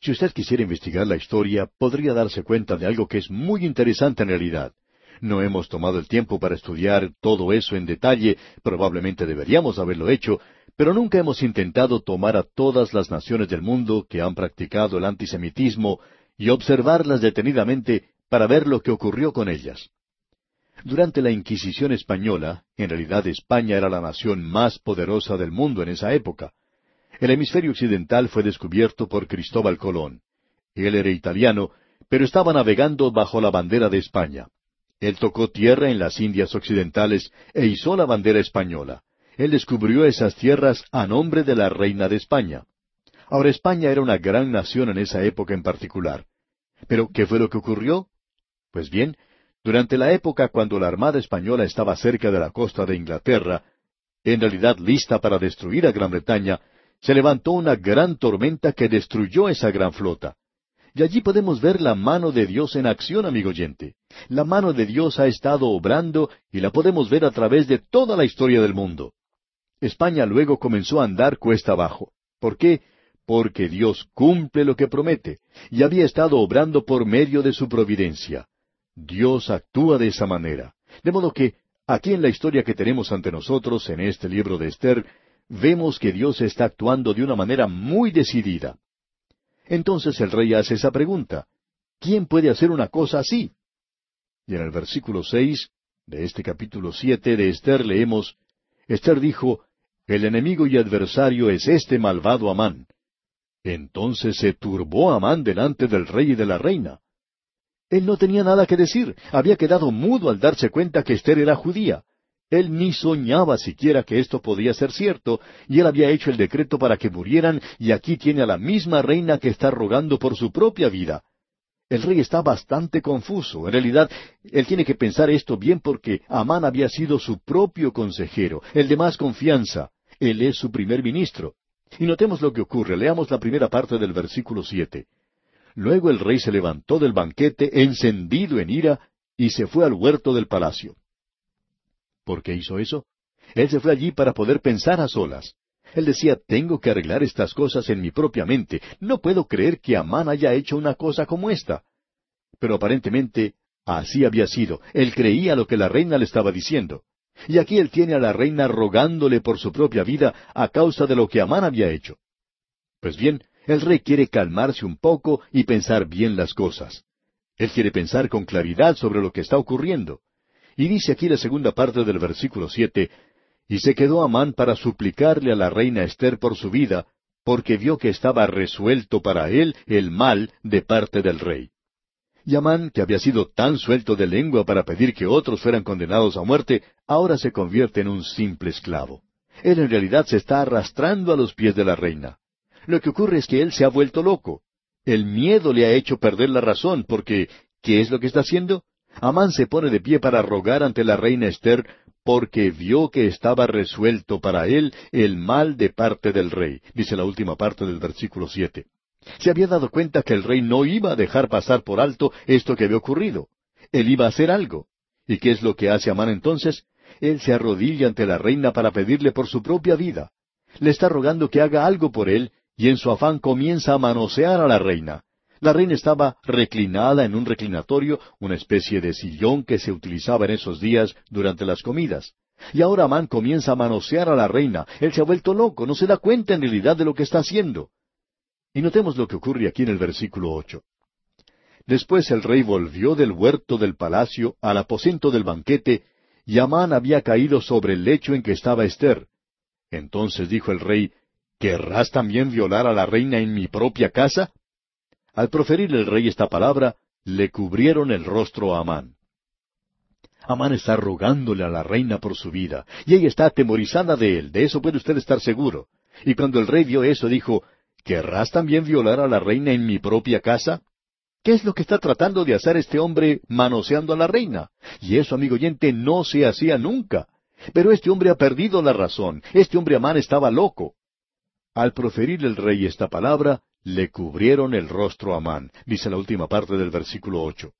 Si usted quisiera investigar la historia, podría darse cuenta de algo que es muy interesante en realidad. No hemos tomado el tiempo para estudiar todo eso en detalle, probablemente deberíamos haberlo hecho, pero nunca hemos intentado tomar a todas las naciones del mundo que han practicado el antisemitismo y observarlas detenidamente para ver lo que ocurrió con ellas. Durante la Inquisición española, en realidad España era la nación más poderosa del mundo en esa época. El hemisferio occidental fue descubierto por Cristóbal Colón. Él era italiano, pero estaba navegando bajo la bandera de España. Él tocó tierra en las Indias Occidentales e hizo la bandera española. Él descubrió esas tierras a nombre de la reina de España. Ahora España era una gran nación en esa época en particular. Pero, ¿qué fue lo que ocurrió? Pues bien, durante la época cuando la Armada Española estaba cerca de la costa de Inglaterra, en realidad lista para destruir a Gran Bretaña, se levantó una gran tormenta que destruyó esa gran flota. Y allí podemos ver la mano de Dios en acción, amigo oyente. La mano de Dios ha estado obrando y la podemos ver a través de toda la historia del mundo. España luego comenzó a andar cuesta abajo. ¿Por qué? Porque Dios cumple lo que promete, y había estado obrando por medio de su providencia. Dios actúa de esa manera. De modo que, aquí en la historia que tenemos ante nosotros, en este libro de Esther, vemos que Dios está actuando de una manera muy decidida. Entonces el rey hace esa pregunta. ¿Quién puede hacer una cosa así? Y en el versículo seis de este capítulo siete de Esther leemos, Esther dijo, El enemigo y adversario es este malvado Amán. Entonces se turbó Amán delante del rey y de la reina. Él no tenía nada que decir, había quedado mudo al darse cuenta que Esther era judía. Él ni soñaba siquiera que esto podía ser cierto, y él había hecho el decreto para que murieran, y aquí tiene a la misma reina que está rogando por su propia vida. El rey está bastante confuso. En realidad, él tiene que pensar esto bien porque Amán había sido su propio consejero, el de más confianza. Él es su primer ministro. Y notemos lo que ocurre. Leamos la primera parte del versículo siete. Luego el rey se levantó del banquete encendido en ira y se fue al huerto del palacio. ¿Por qué hizo eso? Él se fue allí para poder pensar a solas. Él decía, tengo que arreglar estas cosas en mi propia mente. No puedo creer que Amán haya hecho una cosa como esta. Pero aparentemente así había sido. Él creía lo que la reina le estaba diciendo. Y aquí él tiene a la reina rogándole por su propia vida a causa de lo que Amán había hecho. Pues bien, el rey quiere calmarse un poco y pensar bien las cosas. Él quiere pensar con claridad sobre lo que está ocurriendo. Y dice aquí la segunda parte del versículo siete, y se quedó Amán para suplicarle a la reina Esther por su vida, porque vio que estaba resuelto para él el mal de parte del rey. Y Amán, que había sido tan suelto de lengua para pedir que otros fueran condenados a muerte, ahora se convierte en un simple esclavo. Él en realidad se está arrastrando a los pies de la reina. Lo que ocurre es que él se ha vuelto loco. El miedo le ha hecho perder la razón, porque ¿qué es lo que está haciendo? Amán se pone de pie para rogar ante la reina Esther porque vio que estaba resuelto para él el mal de parte del rey, dice la última parte del versículo siete. Se había dado cuenta que el rey no iba a dejar pasar por alto esto que había ocurrido. Él iba a hacer algo. ¿Y qué es lo que hace Amán entonces? Él se arrodilla ante la reina para pedirle por su propia vida. Le está rogando que haga algo por él, y en su afán comienza a manosear a la reina. La reina estaba reclinada en un reclinatorio, una especie de sillón que se utilizaba en esos días durante las comidas. Y ahora Amán comienza a manosear a la reina. Él se ha vuelto loco, no se da cuenta en realidad de lo que está haciendo. Y notemos lo que ocurre aquí en el versículo ocho. Después el rey volvió del huerto del palacio al aposento del banquete, y Amán había caído sobre el lecho en que estaba Esther. Entonces dijo el rey, ¿Querrás también violar a la reina en mi propia casa? Al proferir el rey esta palabra, le cubrieron el rostro a Amán. Amán está rogándole a la reina por su vida, y ella está atemorizada de él, de eso puede usted estar seguro. Y cuando el rey vio eso, dijo, ¿Querrás también violar a la reina en mi propia casa? ¿Qué es lo que está tratando de hacer este hombre manoseando a la reina? Y eso, amigo oyente, no se hacía nunca. Pero este hombre ha perdido la razón. Este hombre Amán estaba loco. Al proferir el rey esta palabra, le cubrieron el rostro a Amán, dice la última parte del versículo ocho.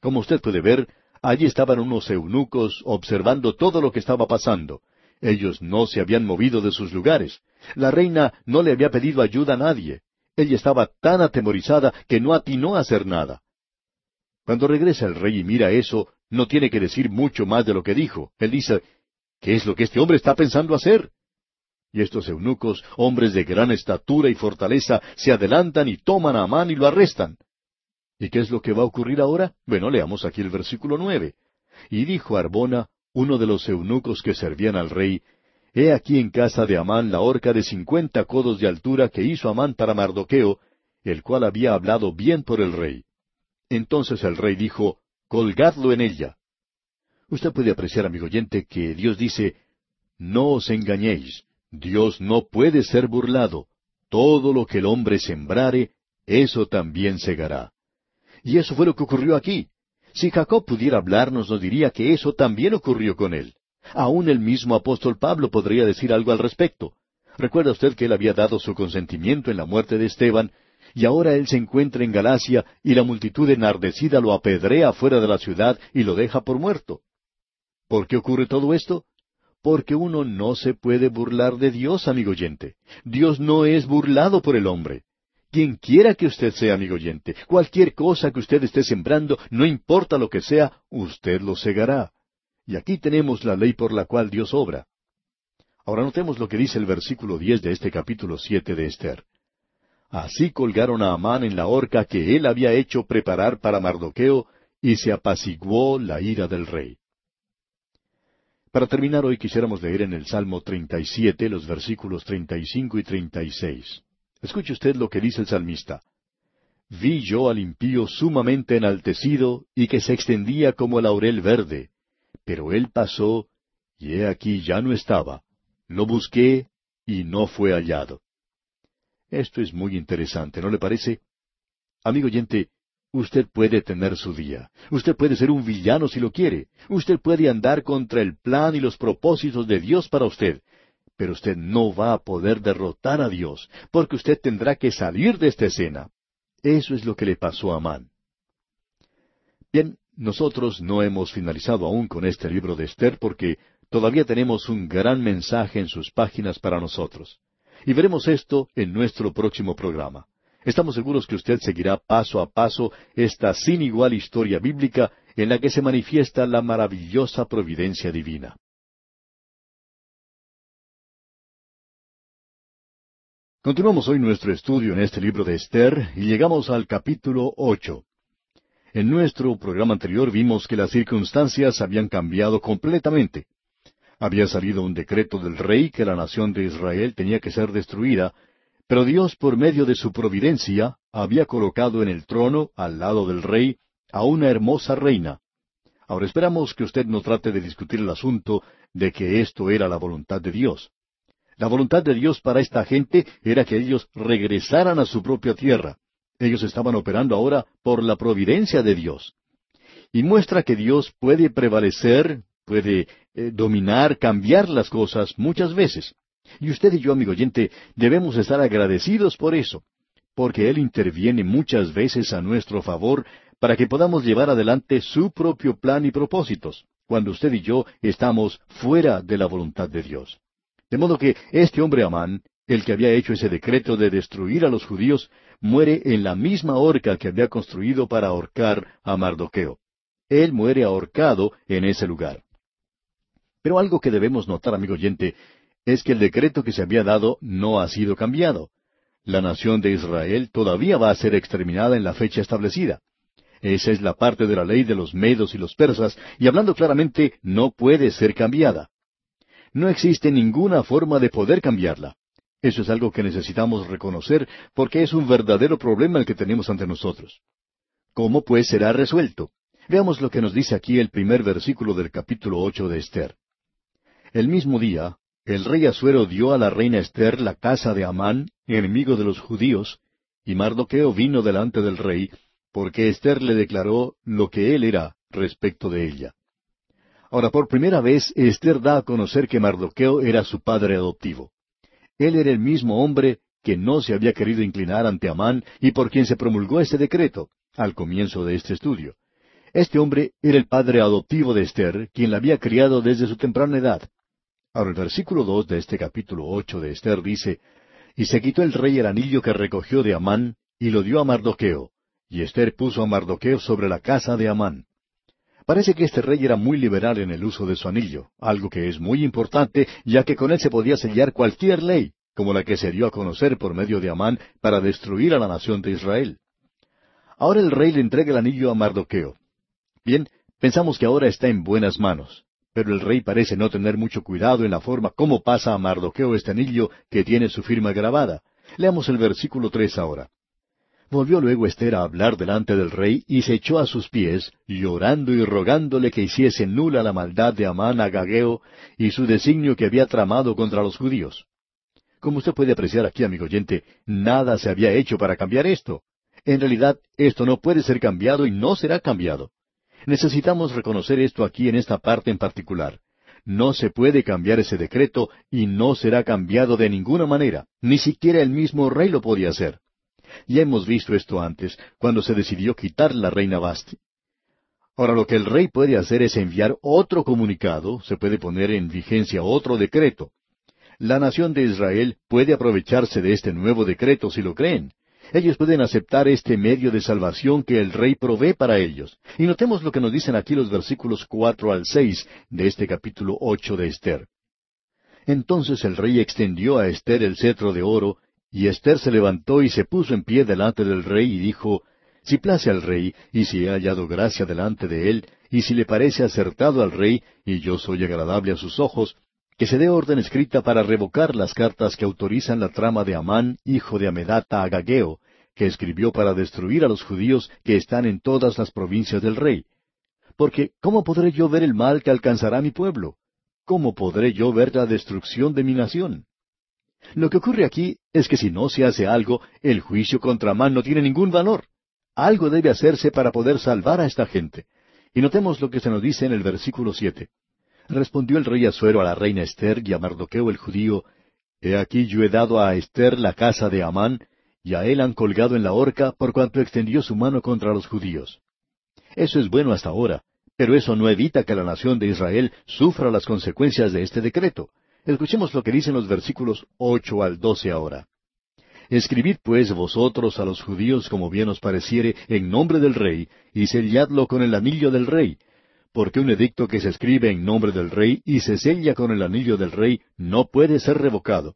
Como usted puede ver, allí estaban unos eunucos observando todo lo que estaba pasando. Ellos no se habían movido de sus lugares. La reina no le había pedido ayuda a nadie. Ella estaba tan atemorizada que no atinó a hacer nada. Cuando regresa el rey y mira eso, no tiene que decir mucho más de lo que dijo. Él dice, ¿qué es lo que este hombre está pensando hacer? Y estos eunucos, hombres de gran estatura y fortaleza, se adelantan y toman a Amán y lo arrestan. ¿Y qué es lo que va a ocurrir ahora? Bueno, leamos aquí el versículo nueve. Y dijo Arbona, uno de los eunucos que servían al rey, He aquí en casa de Amán la horca de cincuenta codos de altura que hizo Amán para Mardoqueo, el cual había hablado bien por el rey. Entonces el rey dijo, Colgadlo en ella. Usted puede apreciar, amigo oyente, que Dios dice, No os engañéis, Dios no puede ser burlado. Todo lo que el hombre sembrare, eso también segará. Y eso fue lo que ocurrió aquí. Si Jacob pudiera hablarnos, nos diría que eso también ocurrió con él. Aún el mismo apóstol Pablo podría decir algo al respecto. Recuerda usted que él había dado su consentimiento en la muerte de Esteban, y ahora él se encuentra en Galacia y la multitud enardecida lo apedrea fuera de la ciudad y lo deja por muerto. ¿Por qué ocurre todo esto? Porque uno no se puede burlar de Dios, amigo oyente. Dios no es burlado por el hombre. Quien quiera que usted sea, amigo oyente, cualquier cosa que usted esté sembrando, no importa lo que sea, usted lo segará. Y aquí tenemos la ley por la cual Dios obra. Ahora notemos lo que dice el versículo diez de este capítulo siete de Esther. Así colgaron a Amán en la horca que él había hecho preparar para Mardoqueo, y se apaciguó la ira del rey. Para terminar hoy quisiéramos leer en el Salmo 37 los versículos 35 y 36. Escuche usted lo que dice el salmista. Vi yo al impío sumamente enaltecido y que se extendía como el laurel verde, pero él pasó, y he aquí ya no estaba. Lo busqué, y no fue hallado. Esto es muy interesante, ¿no le parece? Amigo oyente, usted puede tener su día. Usted puede ser un villano si lo quiere. Usted puede andar contra el plan y los propósitos de Dios para usted. Pero usted no va a poder derrotar a Dios, porque usted tendrá que salir de esta escena. Eso es lo que le pasó a Amán. Bien, nosotros no hemos finalizado aún con este libro de Esther porque todavía tenemos un gran mensaje en sus páginas para nosotros. Y veremos esto en nuestro próximo programa. Estamos seguros que usted seguirá paso a paso esta sin igual historia bíblica en la que se manifiesta la maravillosa providencia divina. Continuamos hoy nuestro estudio en este libro de Esther y llegamos al capítulo ocho. En nuestro programa anterior vimos que las circunstancias habían cambiado completamente. Había salido un decreto del rey que la nación de Israel tenía que ser destruida, pero Dios, por medio de su providencia, había colocado en el trono, al lado del rey, a una hermosa reina. Ahora esperamos que usted no trate de discutir el asunto de que esto era la voluntad de Dios. La voluntad de Dios para esta gente era que ellos regresaran a su propia tierra. Ellos estaban operando ahora por la providencia de Dios. Y muestra que Dios puede prevalecer, puede eh, dominar, cambiar las cosas muchas veces. Y usted y yo, amigo oyente, debemos estar agradecidos por eso, porque Él interviene muchas veces a nuestro favor para que podamos llevar adelante su propio plan y propósitos, cuando usted y yo estamos fuera de la voluntad de Dios. De modo que este hombre Amán, el que había hecho ese decreto de destruir a los judíos, muere en la misma horca que había construido para ahorcar a Mardoqueo. Él muere ahorcado en ese lugar. Pero algo que debemos notar, amigo oyente, es que el decreto que se había dado no ha sido cambiado. La nación de Israel todavía va a ser exterminada en la fecha establecida. Esa es la parte de la ley de los medos y los persas, y hablando claramente, no puede ser cambiada. No existe ninguna forma de poder cambiarla. Eso es algo que necesitamos reconocer porque es un verdadero problema el que tenemos ante nosotros. ¿Cómo pues será resuelto? Veamos lo que nos dice aquí el primer versículo del capítulo ocho de Esther. El mismo día, el rey Asuero dio a la reina Esther la casa de Amán, enemigo de los judíos, y Mardoqueo vino delante del rey, porque Esther le declaró lo que él era respecto de ella. Ahora, por primera vez, Esther da a conocer que Mardoqueo era su padre adoptivo. Él era el mismo hombre que no se había querido inclinar ante Amán y por quien se promulgó este decreto, al comienzo de este estudio. Este hombre era el padre adoptivo de Esther, quien la había criado desde su temprana edad. Ahora el versículo dos de este capítulo ocho de Esther dice, Y se quitó el rey el anillo que recogió de Amán, y lo dio a Mardoqueo, y Esther puso a Mardoqueo sobre la casa de Amán. Parece que este rey era muy liberal en el uso de su anillo, algo que es muy importante, ya que con él se podía sellar cualquier ley, como la que se dio a conocer por medio de Amán para destruir a la nación de Israel. Ahora el rey le entrega el anillo a Mardoqueo. Bien, pensamos que ahora está en buenas manos. Pero el rey parece no tener mucho cuidado en la forma como pasa a Mardoqueo este anillo que tiene su firma grabada. Leamos el versículo tres ahora. Volvió luego Esther a hablar delante del rey y se echó a sus pies, llorando y rogándole que hiciese nula la maldad de Amán Agageo y su designio que había tramado contra los judíos. Como usted puede apreciar aquí, amigo oyente, nada se había hecho para cambiar esto. En realidad, esto no puede ser cambiado y no será cambiado. Necesitamos reconocer esto aquí en esta parte en particular. No se puede cambiar ese decreto y no será cambiado de ninguna manera. Ni siquiera el mismo rey lo podía hacer. Ya hemos visto esto antes, cuando se decidió quitar la reina Basti. Ahora lo que el rey puede hacer es enviar otro comunicado, se puede poner en vigencia otro decreto. La nación de Israel puede aprovecharse de este nuevo decreto si lo creen. Ellos pueden aceptar este medio de salvación que el rey provee para ellos. Y notemos lo que nos dicen aquí los versículos cuatro al seis de este capítulo ocho de Esther. Entonces el rey extendió a Esther el cetro de oro, y Esther se levantó y se puso en pie delante del rey y dijo, Si place al rey, y si he hallado gracia delante de él, y si le parece acertado al rey, y yo soy agradable a sus ojos, que se dé orden escrita para revocar las cartas que autorizan la trama de Amán, hijo de Amedata Agageo, que escribió para destruir a los judíos que están en todas las provincias del rey. Porque, ¿cómo podré yo ver el mal que alcanzará mi pueblo? ¿Cómo podré yo ver la destrucción de mi nación? Lo que ocurre aquí es que si no se hace algo, el juicio contra Amán no tiene ningún valor. Algo debe hacerse para poder salvar a esta gente. Y notemos lo que se nos dice en el versículo siete. Respondió el rey Asuero a la reina Esther y a Mardoqueo el judío, He aquí yo he dado a Esther la casa de Amán, y a él han colgado en la horca por cuanto extendió su mano contra los judíos. Eso es bueno hasta ahora, pero eso no evita que la nación de Israel sufra las consecuencias de este decreto. Escuchemos lo que dicen los versículos ocho al doce ahora. Escribid pues vosotros a los judíos como bien os pareciere en nombre del rey, y selladlo con el anillo del rey, porque un edicto que se escribe en nombre del rey y se sella con el anillo del rey no puede ser revocado.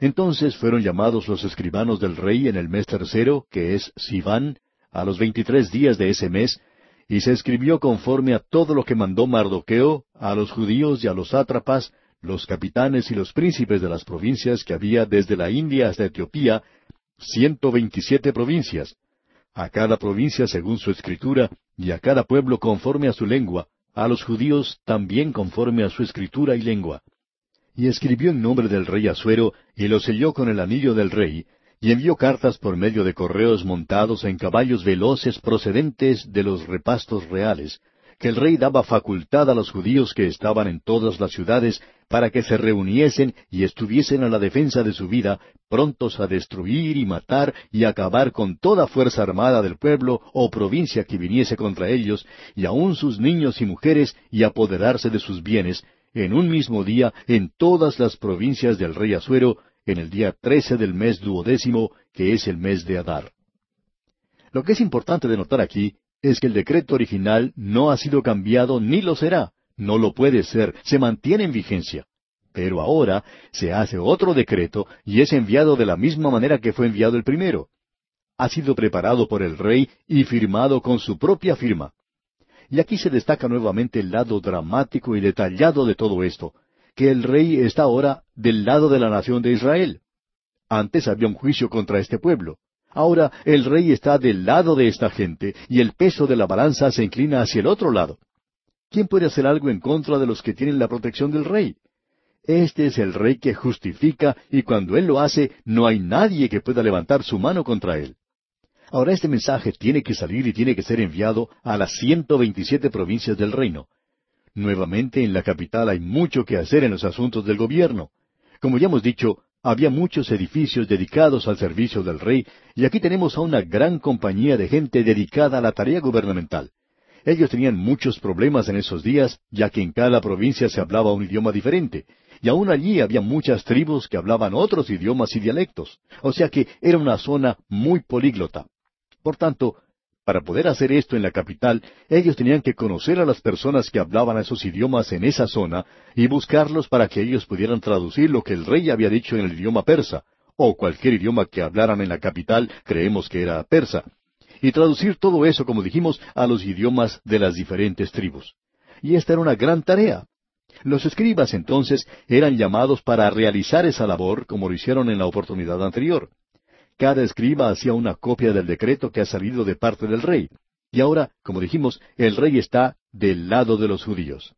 Entonces fueron llamados los escribanos del rey en el mes tercero, que es Sivan, a los veintitrés días de ese mes, y se escribió conforme a todo lo que mandó Mardoqueo a los judíos y a los sátrapas, los capitanes y los príncipes de las provincias que había desde la India hasta Etiopía, ciento veintisiete provincias, a cada provincia según su escritura, y a cada pueblo conforme a su lengua, a los judíos también conforme a su escritura y lengua. Y escribió en nombre del rey Asuero, y lo selló con el anillo del rey, y envió cartas por medio de correos montados en caballos veloces procedentes de los repastos reales, que el rey daba facultad a los judíos que estaban en todas las ciudades para que se reuniesen y estuviesen a la defensa de su vida, prontos a destruir y matar y acabar con toda fuerza armada del pueblo o provincia que viniese contra ellos, y aun sus niños y mujeres, y apoderarse de sus bienes, en un mismo día en todas las provincias del rey Asuero, en el día trece del mes duodécimo, que es el mes de Adar. Lo que es importante de notar aquí es que el decreto original no ha sido cambiado ni lo será. No lo puede ser, se mantiene en vigencia. Pero ahora se hace otro decreto y es enviado de la misma manera que fue enviado el primero. Ha sido preparado por el rey y firmado con su propia firma. Y aquí se destaca nuevamente el lado dramático y detallado de todo esto, que el rey está ahora del lado de la nación de Israel. Antes había un juicio contra este pueblo. Ahora el rey está del lado de esta gente y el peso de la balanza se inclina hacia el otro lado. ¿Quién puede hacer algo en contra de los que tienen la protección del rey? Este es el rey que justifica y cuando él lo hace no hay nadie que pueda levantar su mano contra él. Ahora este mensaje tiene que salir y tiene que ser enviado a las ciento veintisiete provincias del reino. Nuevamente en la capital hay mucho que hacer en los asuntos del gobierno. Como ya hemos dicho, había muchos edificios dedicados al servicio del rey, y aquí tenemos a una gran compañía de gente dedicada a la tarea gubernamental. Ellos tenían muchos problemas en esos días, ya que en cada provincia se hablaba un idioma diferente, y aún allí había muchas tribus que hablaban otros idiomas y dialectos, o sea que era una zona muy políglota. Por tanto, para poder hacer esto en la capital, ellos tenían que conocer a las personas que hablaban esos idiomas en esa zona y buscarlos para que ellos pudieran traducir lo que el rey había dicho en el idioma persa, o cualquier idioma que hablaran en la capital, creemos que era persa, y traducir todo eso, como dijimos, a los idiomas de las diferentes tribus. Y esta era una gran tarea. Los escribas entonces eran llamados para realizar esa labor como lo hicieron en la oportunidad anterior. Cada escriba hacía una copia del decreto que ha salido de parte del rey. Y ahora, como dijimos, el rey está del lado de los judíos.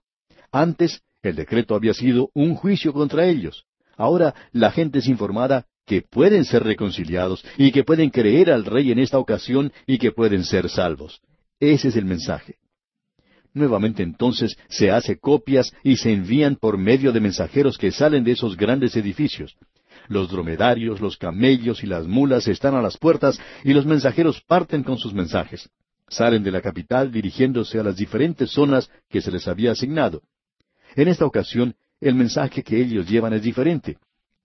Antes, el decreto había sido un juicio contra ellos. Ahora, la gente es informada que pueden ser reconciliados y que pueden creer al rey en esta ocasión y que pueden ser salvos. Ese es el mensaje. Nuevamente entonces se hace copias y se envían por medio de mensajeros que salen de esos grandes edificios. Los dromedarios, los camellos y las mulas están a las puertas y los mensajeros parten con sus mensajes. Salen de la capital dirigiéndose a las diferentes zonas que se les había asignado. En esta ocasión, el mensaje que ellos llevan es diferente.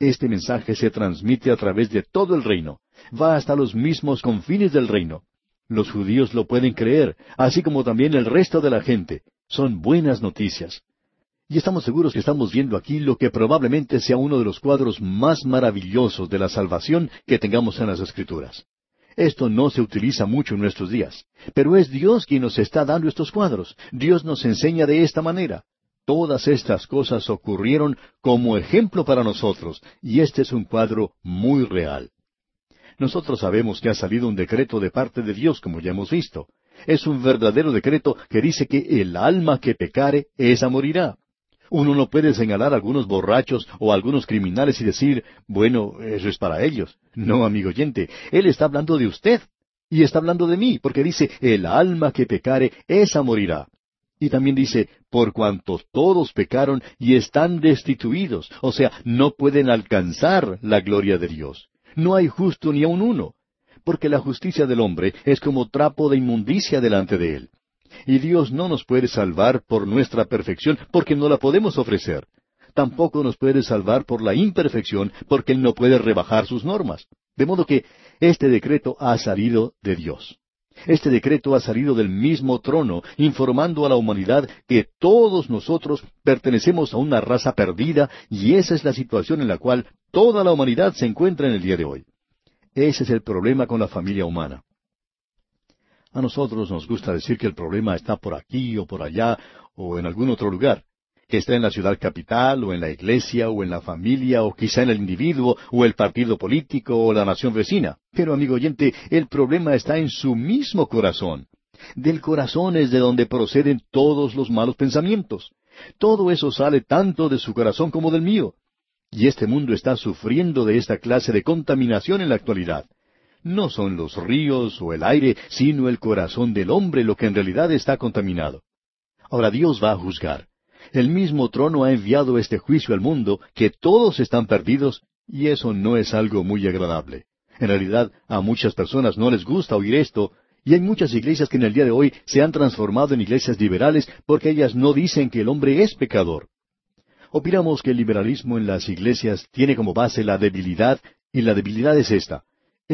Este mensaje se transmite a través de todo el reino. Va hasta los mismos confines del reino. Los judíos lo pueden creer, así como también el resto de la gente. Son buenas noticias. Y estamos seguros que estamos viendo aquí lo que probablemente sea uno de los cuadros más maravillosos de la salvación que tengamos en las Escrituras. Esto no se utiliza mucho en nuestros días, pero es Dios quien nos está dando estos cuadros. Dios nos enseña de esta manera. Todas estas cosas ocurrieron como ejemplo para nosotros, y este es un cuadro muy real. Nosotros sabemos que ha salido un decreto de parte de Dios, como ya hemos visto. Es un verdadero decreto que dice que el alma que pecare, esa morirá. Uno no puede señalar a algunos borrachos o a algunos criminales y decir, bueno, eso es para ellos. No, amigo oyente, Él está hablando de usted. Y está hablando de mí, porque dice, el alma que pecare, esa morirá. Y también dice, por cuanto todos pecaron y están destituidos, o sea, no pueden alcanzar la gloria de Dios. No hay justo ni aun uno, porque la justicia del hombre es como trapo de inmundicia delante de él. Y Dios no nos puede salvar por nuestra perfección, porque no la podemos ofrecer. Tampoco nos puede salvar por la imperfección, porque Él no puede rebajar sus normas. De modo que este decreto ha salido de Dios. Este decreto ha salido del mismo trono, informando a la humanidad que todos nosotros pertenecemos a una raza perdida y esa es la situación en la cual toda la humanidad se encuentra en el día de hoy. Ese es el problema con la familia humana. A nosotros nos gusta decir que el problema está por aquí o por allá o en algún otro lugar, que está en la ciudad capital o en la iglesia o en la familia o quizá en el individuo o el partido político o la nación vecina. Pero amigo oyente, el problema está en su mismo corazón. Del corazón es de donde proceden todos los malos pensamientos. Todo eso sale tanto de su corazón como del mío. Y este mundo está sufriendo de esta clase de contaminación en la actualidad. No son los ríos o el aire, sino el corazón del hombre lo que en realidad está contaminado. Ahora Dios va a juzgar. El mismo trono ha enviado este juicio al mundo, que todos están perdidos, y eso no es algo muy agradable. En realidad, a muchas personas no les gusta oír esto, y hay muchas iglesias que en el día de hoy se han transformado en iglesias liberales porque ellas no dicen que el hombre es pecador. Opinamos que el liberalismo en las iglesias tiene como base la debilidad, y la debilidad es esta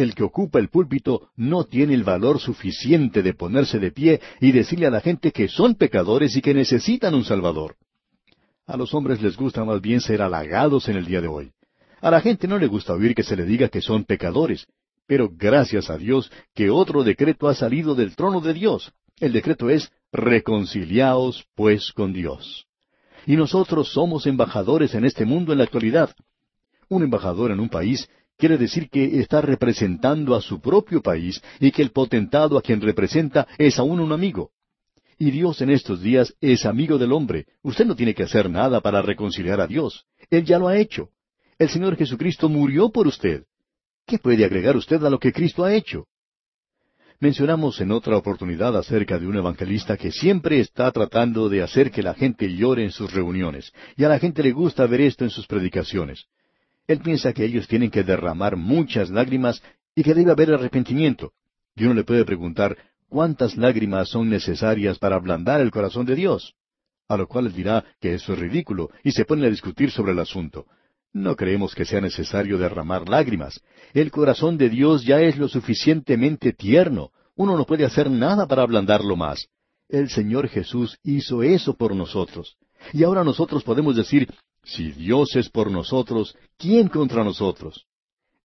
el que ocupa el púlpito no tiene el valor suficiente de ponerse de pie y decirle a la gente que son pecadores y que necesitan un Salvador. A los hombres les gusta más bien ser halagados en el día de hoy. A la gente no le gusta oír que se le diga que son pecadores, pero gracias a Dios que otro decreto ha salido del trono de Dios. El decreto es reconciliaos pues con Dios. Y nosotros somos embajadores en este mundo en la actualidad. Un embajador en un país quiere decir que está representando a su propio país y que el potentado a quien representa es aún un amigo. Y Dios en estos días es amigo del hombre. Usted no tiene que hacer nada para reconciliar a Dios. Él ya lo ha hecho. El Señor Jesucristo murió por usted. ¿Qué puede agregar usted a lo que Cristo ha hecho? Mencionamos en otra oportunidad acerca de un evangelista que siempre está tratando de hacer que la gente llore en sus reuniones, y a la gente le gusta ver esto en sus predicaciones. Él piensa que ellos tienen que derramar muchas lágrimas y que debe haber arrepentimiento. Y uno le puede preguntar, ¿Cuántas lágrimas son necesarias para ablandar el corazón de Dios? A lo cual él dirá que eso es ridículo y se pone a discutir sobre el asunto. No creemos que sea necesario derramar lágrimas. El corazón de Dios ya es lo suficientemente tierno. Uno no puede hacer nada para ablandarlo más. El Señor Jesús hizo eso por nosotros. Y ahora nosotros podemos decir, si Dios es por nosotros, ¿quién contra nosotros?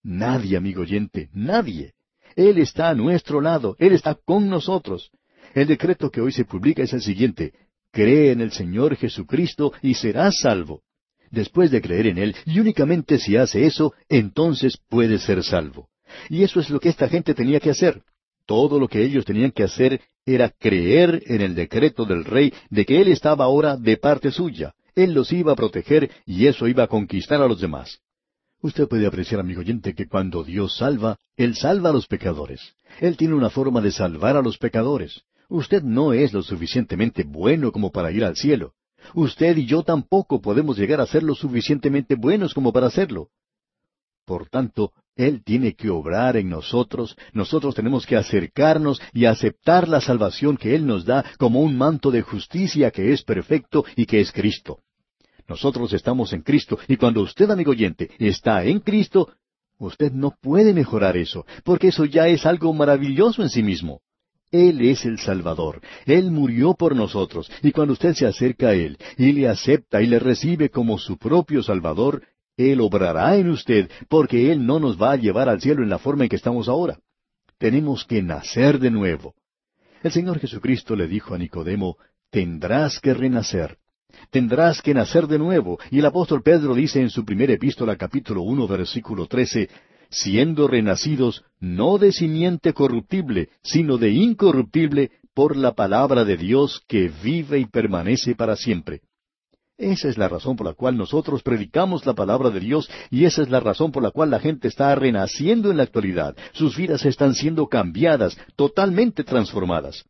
Nadie, amigo oyente, nadie. Él está a nuestro lado, Él está con nosotros. El decreto que hoy se publica es el siguiente, cree en el Señor Jesucristo y serás salvo. Después de creer en Él, y únicamente si hace eso, entonces puede ser salvo. Y eso es lo que esta gente tenía que hacer. Todo lo que ellos tenían que hacer era creer en el decreto del rey de que Él estaba ahora de parte suya. Él los iba a proteger y eso iba a conquistar a los demás. Usted puede apreciar, amigo oyente, que cuando Dios salva, Él salva a los pecadores. Él tiene una forma de salvar a los pecadores. Usted no es lo suficientemente bueno como para ir al cielo. Usted y yo tampoco podemos llegar a ser lo suficientemente buenos como para hacerlo. Por tanto, Él tiene que obrar en nosotros, nosotros tenemos que acercarnos y aceptar la salvación que Él nos da como un manto de justicia que es perfecto y que es Cristo. Nosotros estamos en Cristo y cuando usted, amigo oyente, está en Cristo, usted no puede mejorar eso, porque eso ya es algo maravilloso en sí mismo. Él es el Salvador. Él murió por nosotros. Y cuando usted se acerca a Él y le acepta y le recibe como su propio Salvador, Él obrará en usted, porque Él no nos va a llevar al cielo en la forma en que estamos ahora. Tenemos que nacer de nuevo. El Señor Jesucristo le dijo a Nicodemo, tendrás que renacer tendrás que nacer de nuevo. Y el apóstol Pedro dice en su primera epístola capítulo uno versículo trece, siendo renacidos no de simiente corruptible, sino de incorruptible por la palabra de Dios que vive y permanece para siempre. Esa es la razón por la cual nosotros predicamos la palabra de Dios y esa es la razón por la cual la gente está renaciendo en la actualidad. Sus vidas están siendo cambiadas, totalmente transformadas.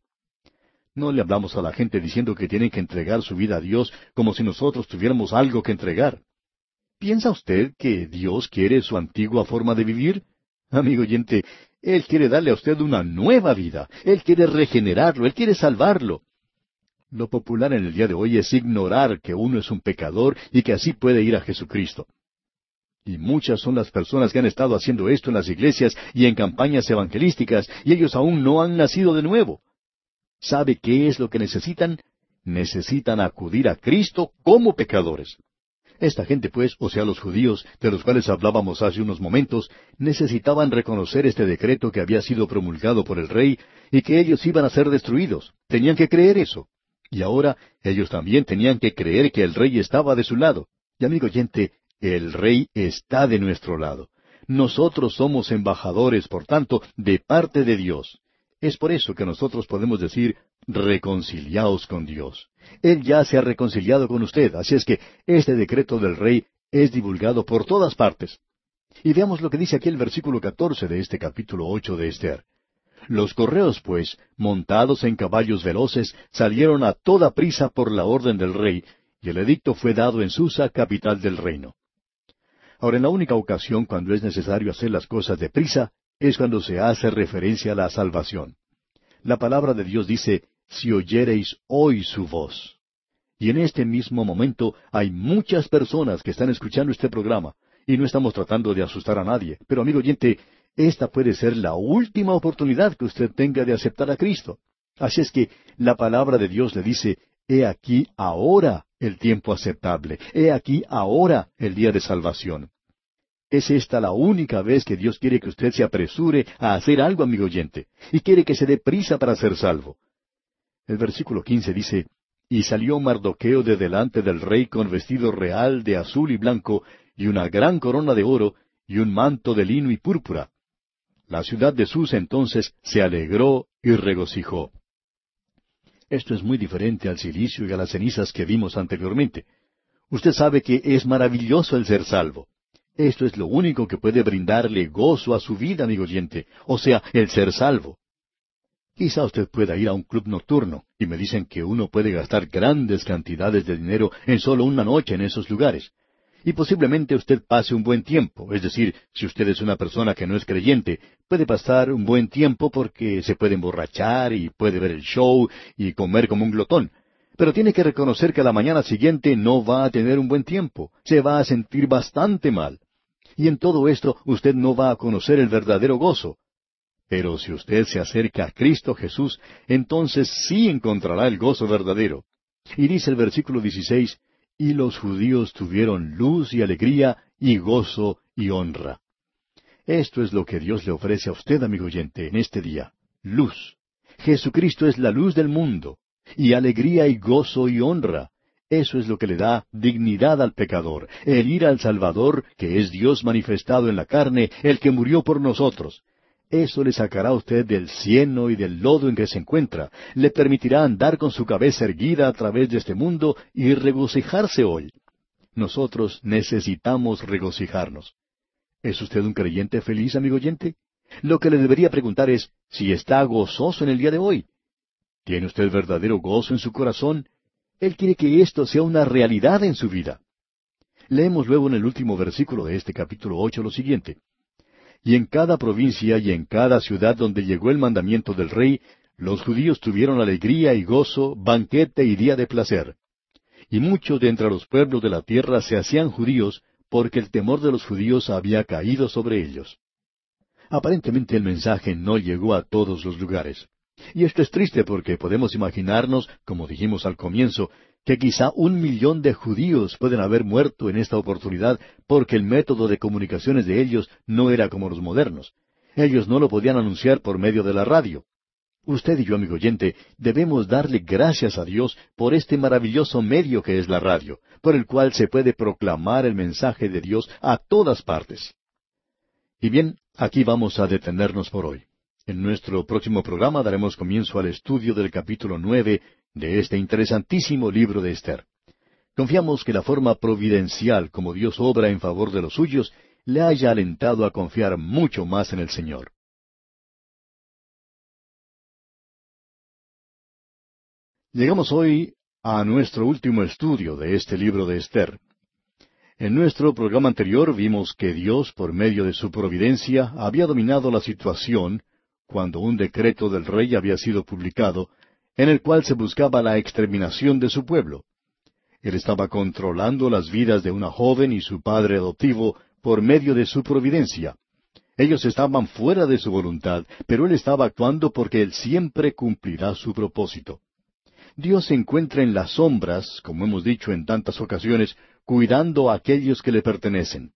No le hablamos a la gente diciendo que tienen que entregar su vida a Dios como si nosotros tuviéramos algo que entregar. ¿Piensa usted que Dios quiere su antigua forma de vivir? Amigo oyente, Él quiere darle a usted una nueva vida. Él quiere regenerarlo, Él quiere salvarlo. Lo popular en el día de hoy es ignorar que uno es un pecador y que así puede ir a Jesucristo. Y muchas son las personas que han estado haciendo esto en las iglesias y en campañas evangelísticas, y ellos aún no han nacido de nuevo. ¿Sabe qué es lo que necesitan? Necesitan acudir a Cristo como pecadores. Esta gente, pues, o sea, los judíos, de los cuales hablábamos hace unos momentos, necesitaban reconocer este decreto que había sido promulgado por el rey y que ellos iban a ser destruidos. Tenían que creer eso. Y ahora ellos también tenían que creer que el rey estaba de su lado. Y amigo oyente, el rey está de nuestro lado. Nosotros somos embajadores, por tanto, de parte de Dios. Es por eso que nosotros podemos decir, reconciliaos con Dios. Él ya se ha reconciliado con usted, así es que este decreto del rey es divulgado por todas partes. Y veamos lo que dice aquí el versículo catorce de este capítulo ocho de Esther. Los correos, pues, montados en caballos veloces, salieron a toda prisa por la orden del rey, y el edicto fue dado en Susa, capital del reino. Ahora, en la única ocasión cuando es necesario hacer las cosas de prisa, es cuando se hace referencia a la salvación. La palabra de Dios dice, si oyereis hoy su voz. Y en este mismo momento hay muchas personas que están escuchando este programa, y no estamos tratando de asustar a nadie, pero amigo oyente, esta puede ser la última oportunidad que usted tenga de aceptar a Cristo. Así es que la palabra de Dios le dice, He aquí ahora el tiempo aceptable, he aquí ahora el día de salvación. Es esta la única vez que Dios quiere que usted se apresure a hacer algo, amigo oyente, y quiere que se dé prisa para ser salvo. El versículo quince dice, Y salió Mardoqueo de delante del rey con vestido real de azul y blanco, y una gran corona de oro, y un manto de lino y púrpura. La ciudad de Sus entonces se alegró y regocijó. Esto es muy diferente al silicio y a las cenizas que vimos anteriormente. Usted sabe que es maravilloso el ser salvo. Esto es lo único que puede brindarle gozo a su vida, amigo oyente, o sea, el ser salvo. Quizá usted pueda ir a un club nocturno, y me dicen que uno puede gastar grandes cantidades de dinero en solo una noche en esos lugares. Y posiblemente usted pase un buen tiempo, es decir, si usted es una persona que no es creyente, puede pasar un buen tiempo porque se puede emborrachar y puede ver el show y comer como un glotón. Pero tiene que reconocer que la mañana siguiente no va a tener un buen tiempo, se va a sentir bastante mal. Y en todo esto usted no va a conocer el verdadero gozo. Pero si usted se acerca a Cristo Jesús, entonces sí encontrará el gozo verdadero. Y dice el versículo 16, y los judíos tuvieron luz y alegría y gozo y honra. Esto es lo que Dios le ofrece a usted, amigo oyente, en este día. Luz. Jesucristo es la luz del mundo. Y alegría y gozo y honra. Eso es lo que le da dignidad al pecador, el ir al Salvador, que es Dios manifestado en la carne, el que murió por nosotros, eso le sacará a usted del cieno y del lodo en que se encuentra, le permitirá andar con su cabeza erguida a través de este mundo y regocijarse hoy. Nosotros necesitamos regocijarnos. ¿Es usted un creyente feliz, amigo oyente? Lo que le debería preguntar es si está gozoso en el día de hoy. ¿Tiene usted verdadero gozo en su corazón? Él quiere que esto sea una realidad en su vida. Leemos luego en el último versículo de este capítulo ocho lo siguiente y en cada provincia y en cada ciudad donde llegó el mandamiento del rey, los judíos tuvieron alegría y gozo, banquete y día de placer. Y muchos de entre los pueblos de la tierra se hacían judíos, porque el temor de los judíos había caído sobre ellos. Aparentemente el mensaje no llegó a todos los lugares. Y esto es triste porque podemos imaginarnos, como dijimos al comienzo, que quizá un millón de judíos pueden haber muerto en esta oportunidad porque el método de comunicaciones de ellos no era como los modernos. Ellos no lo podían anunciar por medio de la radio. Usted y yo, amigo oyente, debemos darle gracias a Dios por este maravilloso medio que es la radio, por el cual se puede proclamar el mensaje de Dios a todas partes. Y bien, aquí vamos a detenernos por hoy. En nuestro próximo programa daremos comienzo al estudio del capítulo nueve de este interesantísimo libro de Esther. Confiamos que la forma providencial como Dios obra en favor de los suyos le haya alentado a confiar mucho más en el Señor. Llegamos hoy a nuestro último estudio de este libro de Esther. En nuestro programa anterior vimos que Dios, por medio de su providencia, había dominado la situación cuando un decreto del rey había sido publicado en el cual se buscaba la exterminación de su pueblo. Él estaba controlando las vidas de una joven y su padre adoptivo por medio de su providencia. Ellos estaban fuera de su voluntad, pero Él estaba actuando porque Él siempre cumplirá su propósito. Dios se encuentra en las sombras, como hemos dicho en tantas ocasiones, cuidando a aquellos que le pertenecen.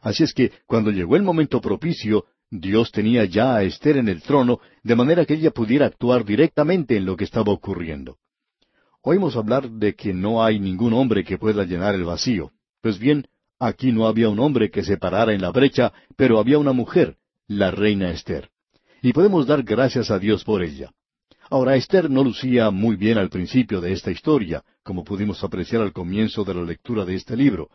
Así es que, cuando llegó el momento propicio, Dios tenía ya a Esther en el trono, de manera que ella pudiera actuar directamente en lo que estaba ocurriendo. Oímos hablar de que no hay ningún hombre que pueda llenar el vacío. Pues bien, aquí no había un hombre que se parara en la brecha, pero había una mujer, la reina Esther. Y podemos dar gracias a Dios por ella. Ahora, Esther no lucía muy bien al principio de esta historia, como pudimos apreciar al comienzo de la lectura de este libro.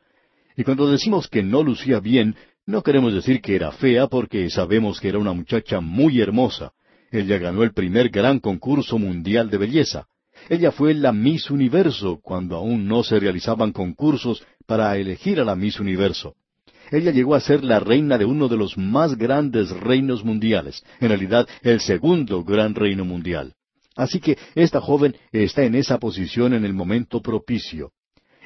Y cuando decimos que no lucía bien, no queremos decir que era fea porque sabemos que era una muchacha muy hermosa. Ella ganó el primer gran concurso mundial de belleza. Ella fue la Miss Universo cuando aún no se realizaban concursos para elegir a la Miss Universo. Ella llegó a ser la reina de uno de los más grandes reinos mundiales, en realidad el segundo gran reino mundial. Así que esta joven está en esa posición en el momento propicio.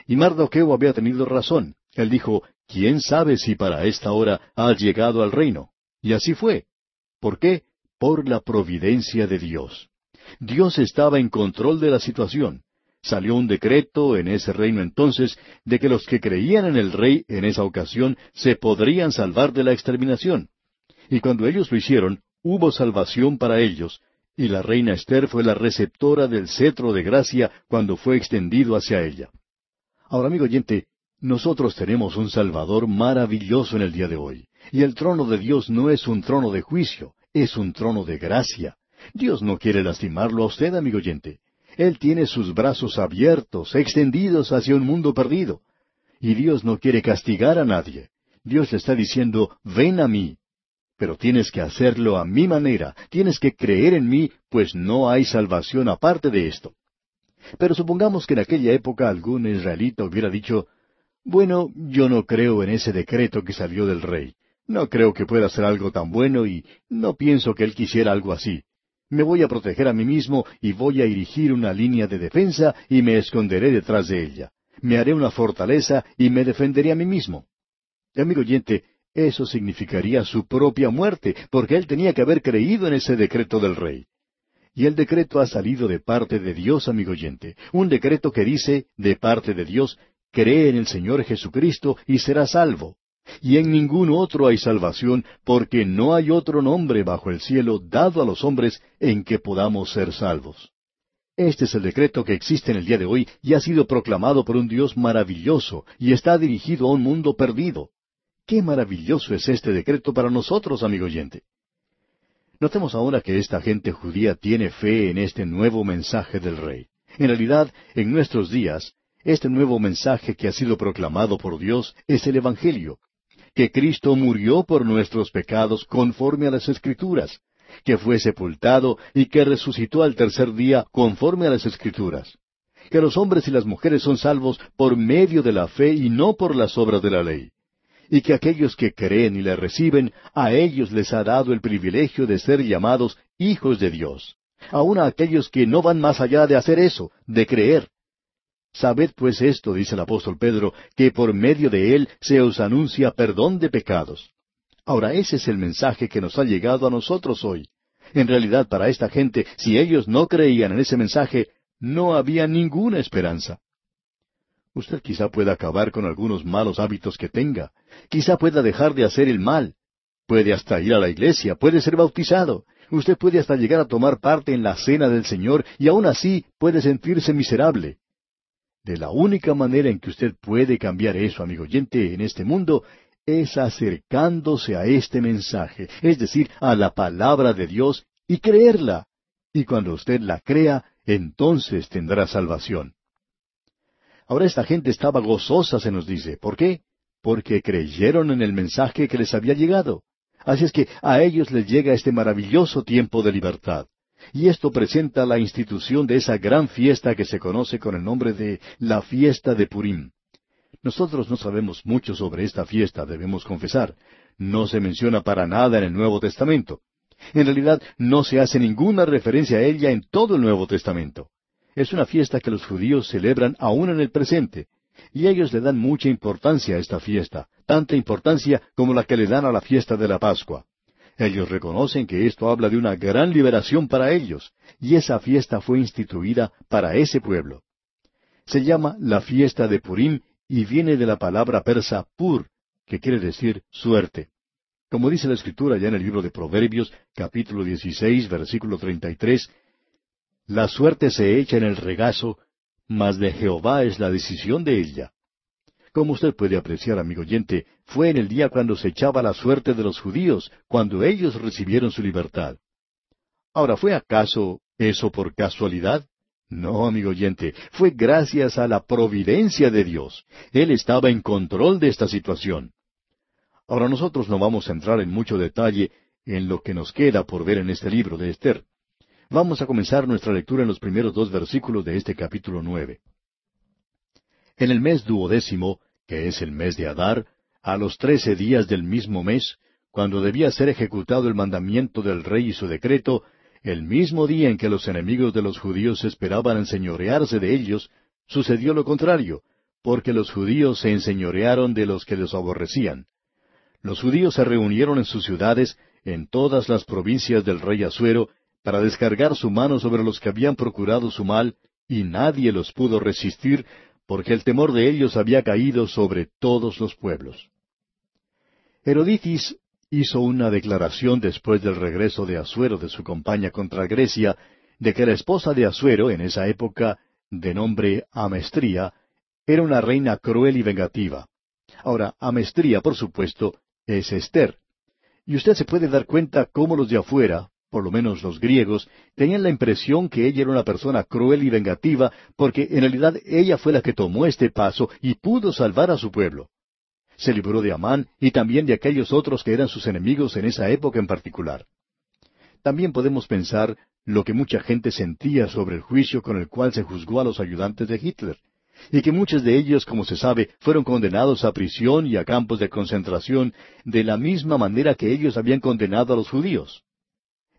Y Mardoqueo había tenido razón. Él dijo, ¿quién sabe si para esta hora has llegado al reino? Y así fue. ¿Por qué? Por la providencia de Dios. Dios estaba en control de la situación. Salió un decreto en ese reino entonces de que los que creían en el rey en esa ocasión se podrían salvar de la exterminación. Y cuando ellos lo hicieron, hubo salvación para ellos, y la reina Esther fue la receptora del cetro de gracia cuando fue extendido hacia ella. Ahora, amigo oyente, nosotros tenemos un Salvador maravilloso en el día de hoy. Y el trono de Dios no es un trono de juicio, es un trono de gracia. Dios no quiere lastimarlo a usted, amigo oyente. Él tiene sus brazos abiertos, extendidos hacia un mundo perdido. Y Dios no quiere castigar a nadie. Dios le está diciendo, ven a mí. Pero tienes que hacerlo a mi manera, tienes que creer en mí, pues no hay salvación aparte de esto. Pero supongamos que en aquella época algún israelita hubiera dicho, bueno, yo no creo en ese decreto que salió del rey. No creo que pueda ser algo tan bueno y no pienso que él quisiera algo así. Me voy a proteger a mí mismo y voy a erigir una línea de defensa y me esconderé detrás de ella. Me haré una fortaleza y me defenderé a mí mismo. Amigo oyente, eso significaría su propia muerte, porque él tenía que haber creído en ese decreto del rey. Y el decreto ha salido de parte de Dios, amigo oyente, un decreto que dice, de parte de Dios, cree en el Señor Jesucristo y será salvo. Y en ningún otro hay salvación, porque no hay otro nombre bajo el cielo dado a los hombres en que podamos ser salvos. Este es el decreto que existe en el día de hoy y ha sido proclamado por un Dios maravilloso y está dirigido a un mundo perdido. Qué maravilloso es este decreto para nosotros, amigo oyente. Notemos ahora que esta gente judía tiene fe en este nuevo mensaje del rey. En realidad, en nuestros días, este nuevo mensaje que ha sido proclamado por Dios es el Evangelio, que Cristo murió por nuestros pecados conforme a las Escrituras, que fue sepultado y que resucitó al tercer día conforme a las Escrituras, que los hombres y las mujeres son salvos por medio de la fe y no por las obras de la ley, y que aquellos que creen y le reciben, a ellos les ha dado el privilegio de ser llamados hijos de Dios, aun a aquellos que no van más allá de hacer eso, de creer. Sabed pues esto, dice el apóstol Pedro, que por medio de él se os anuncia perdón de pecados. Ahora ese es el mensaje que nos ha llegado a nosotros hoy. En realidad para esta gente, si ellos no creían en ese mensaje, no había ninguna esperanza. Usted quizá pueda acabar con algunos malos hábitos que tenga. Quizá pueda dejar de hacer el mal. Puede hasta ir a la iglesia, puede ser bautizado. Usted puede hasta llegar a tomar parte en la cena del Señor y aún así puede sentirse miserable. De la única manera en que usted puede cambiar eso, amigo oyente, en este mundo, es acercándose a este mensaje, es decir, a la palabra de Dios y creerla. Y cuando usted la crea, entonces tendrá salvación. Ahora esta gente estaba gozosa, se nos dice. ¿Por qué? Porque creyeron en el mensaje que les había llegado. Así es que a ellos les llega este maravilloso tiempo de libertad. Y esto presenta la institución de esa gran fiesta que se conoce con el nombre de la fiesta de Purim. Nosotros no sabemos mucho sobre esta fiesta, debemos confesar. No se menciona para nada en el Nuevo Testamento. En realidad no se hace ninguna referencia a ella en todo el Nuevo Testamento. Es una fiesta que los judíos celebran aún en el presente, y ellos le dan mucha importancia a esta fiesta, tanta importancia como la que le dan a la fiesta de la Pascua. Ellos reconocen que esto habla de una gran liberación para ellos, y esa fiesta fue instituida para ese pueblo. Se llama la fiesta de Purim y viene de la palabra persa pur, que quiere decir suerte. Como dice la Escritura ya en el libro de Proverbios, capítulo 16, versículo 33, la suerte se echa en el regazo, mas de Jehová es la decisión de ella. Como usted puede apreciar, amigo oyente, fue en el día cuando se echaba la suerte de los judíos, cuando ellos recibieron su libertad. Ahora, ¿fue acaso eso por casualidad? No, amigo oyente, fue gracias a la providencia de Dios. Él estaba en control de esta situación. Ahora nosotros no vamos a entrar en mucho detalle en lo que nos queda por ver en este libro de Esther. Vamos a comenzar nuestra lectura en los primeros dos versículos de este capítulo nueve. En el mes duodécimo, que es el mes de Adar, a los trece días del mismo mes, cuando debía ser ejecutado el mandamiento del rey y su decreto, el mismo día en que los enemigos de los judíos esperaban enseñorearse de ellos, sucedió lo contrario, porque los judíos se enseñorearon de los que los aborrecían. Los judíos se reunieron en sus ciudades, en todas las provincias del rey Asuero, para descargar su mano sobre los que habían procurado su mal, y nadie los pudo resistir, porque el temor de ellos había caído sobre todos los pueblos. Heroditis hizo una declaración después del regreso de Asuero de su compañía contra Grecia, de que la esposa de Asuero, en esa época, de nombre Amestría, era una reina cruel y vengativa. Ahora, Amestría, por supuesto, es Esther. Y usted se puede dar cuenta cómo los de afuera, por lo menos los griegos, tenían la impresión que ella era una persona cruel y vengativa, porque en realidad ella fue la que tomó este paso y pudo salvar a su pueblo. Se libró de Amán y también de aquellos otros que eran sus enemigos en esa época en particular. También podemos pensar lo que mucha gente sentía sobre el juicio con el cual se juzgó a los ayudantes de Hitler y que muchos de ellos, como se sabe, fueron condenados a prisión y a campos de concentración de la misma manera que ellos habían condenado a los judíos.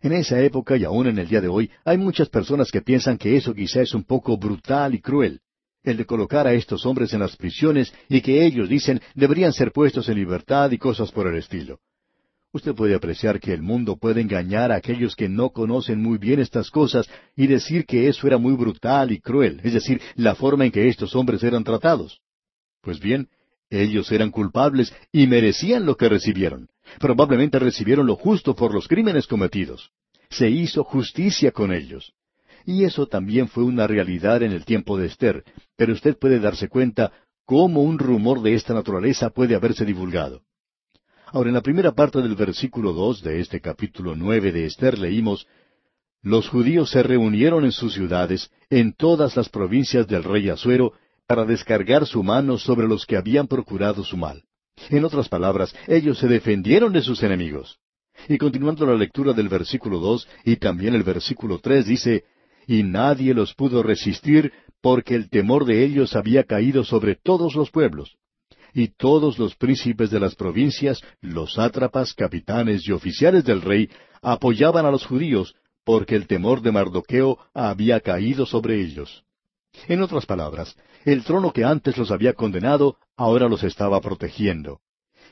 En esa época y aún en el día de hoy hay muchas personas que piensan que eso quizá es un poco brutal y cruel, el de colocar a estos hombres en las prisiones y que ellos dicen deberían ser puestos en libertad y cosas por el estilo. Usted puede apreciar que el mundo puede engañar a aquellos que no conocen muy bien estas cosas y decir que eso era muy brutal y cruel, es decir, la forma en que estos hombres eran tratados. Pues bien, ellos eran culpables y merecían lo que recibieron. Probablemente recibieron lo justo por los crímenes cometidos. Se hizo justicia con ellos. Y eso también fue una realidad en el tiempo de Esther, pero usted puede darse cuenta cómo un rumor de esta naturaleza puede haberse divulgado. Ahora, en la primera parte del versículo dos de este capítulo nueve de Esther leímos Los judíos se reunieron en sus ciudades, en todas las provincias del rey Asuero, para descargar su mano sobre los que habían procurado su mal. En otras palabras, ellos se defendieron de sus enemigos. Y continuando la lectura del versículo dos y también el versículo tres dice Y nadie los pudo resistir, porque el temor de ellos había caído sobre todos los pueblos y todos los príncipes de las provincias, los sátrapas, capitanes y oficiales del rey, apoyaban a los judíos, porque el temor de Mardoqueo había caído sobre ellos. En otras palabras, el trono que antes los había condenado, ahora los estaba protegiendo.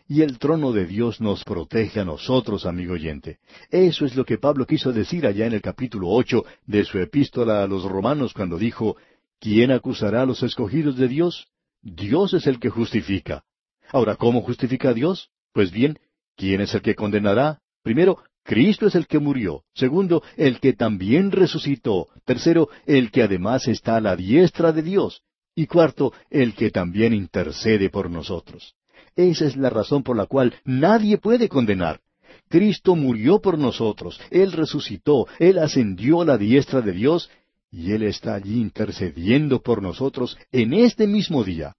Y el trono de Dios nos protege a nosotros, amigo oyente. Eso es lo que Pablo quiso decir allá en el capítulo ocho de su epístola a los romanos cuando dijo, ¿Quién acusará a los escogidos de Dios? Dios es el que justifica. Ahora, ¿cómo justifica a Dios? Pues bien, ¿quién es el que condenará? Primero, Cristo es el que murió. Segundo, el que también resucitó. Tercero, el que además está a la diestra de Dios. Y cuarto, el que también intercede por nosotros. Esa es la razón por la cual nadie puede condenar. Cristo murió por nosotros, Él resucitó, Él ascendió a la diestra de Dios y Él está allí intercediendo por nosotros en este mismo día.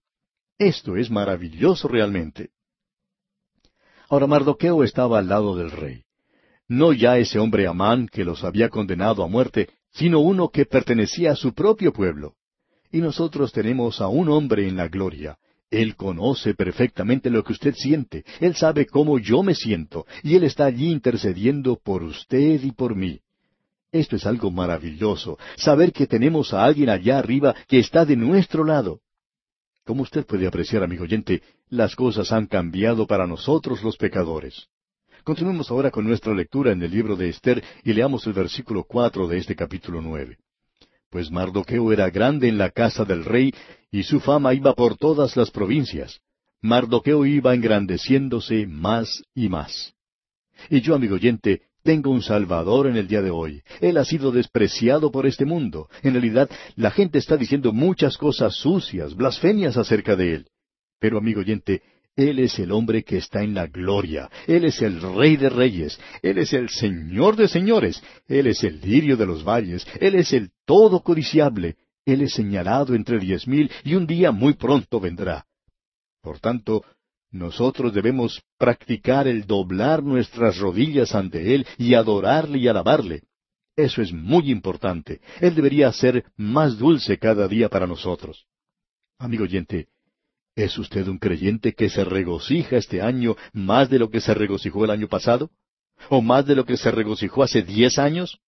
Esto es maravilloso realmente. Ahora Mardoqueo estaba al lado del rey. No ya ese hombre Amán que los había condenado a muerte, sino uno que pertenecía a su propio pueblo. Y nosotros tenemos a un hombre en la gloria. Él conoce perfectamente lo que usted siente. Él sabe cómo yo me siento. Y Él está allí intercediendo por usted y por mí. Esto es algo maravilloso, saber que tenemos a alguien allá arriba que está de nuestro lado. Como usted puede apreciar, amigo oyente, las cosas han cambiado para nosotros los pecadores. Continuemos ahora con nuestra lectura en el libro de Esther y leamos el versículo cuatro de este capítulo nueve. Pues Mardoqueo era grande en la casa del rey, y su fama iba por todas las provincias. Mardoqueo iba engrandeciéndose más y más. Y yo, amigo oyente, tengo un Salvador en el día de hoy. Él ha sido despreciado por este mundo. En realidad, la gente está diciendo muchas cosas sucias, blasfemias acerca de Él. Pero, amigo oyente, Él es el hombre que está en la gloria. Él es el Rey de Reyes. Él es el Señor de Señores. Él es el lirio de los valles. Él es el todo codiciable. Él es señalado entre diez mil y un día muy pronto vendrá. Por tanto, nosotros debemos practicar el doblar nuestras rodillas ante Él y adorarle y alabarle. Eso es muy importante. Él debería ser más dulce cada día para nosotros. Amigo oyente, ¿es usted un creyente que se regocija este año más de lo que se regocijó el año pasado? ¿O más de lo que se regocijó hace diez años?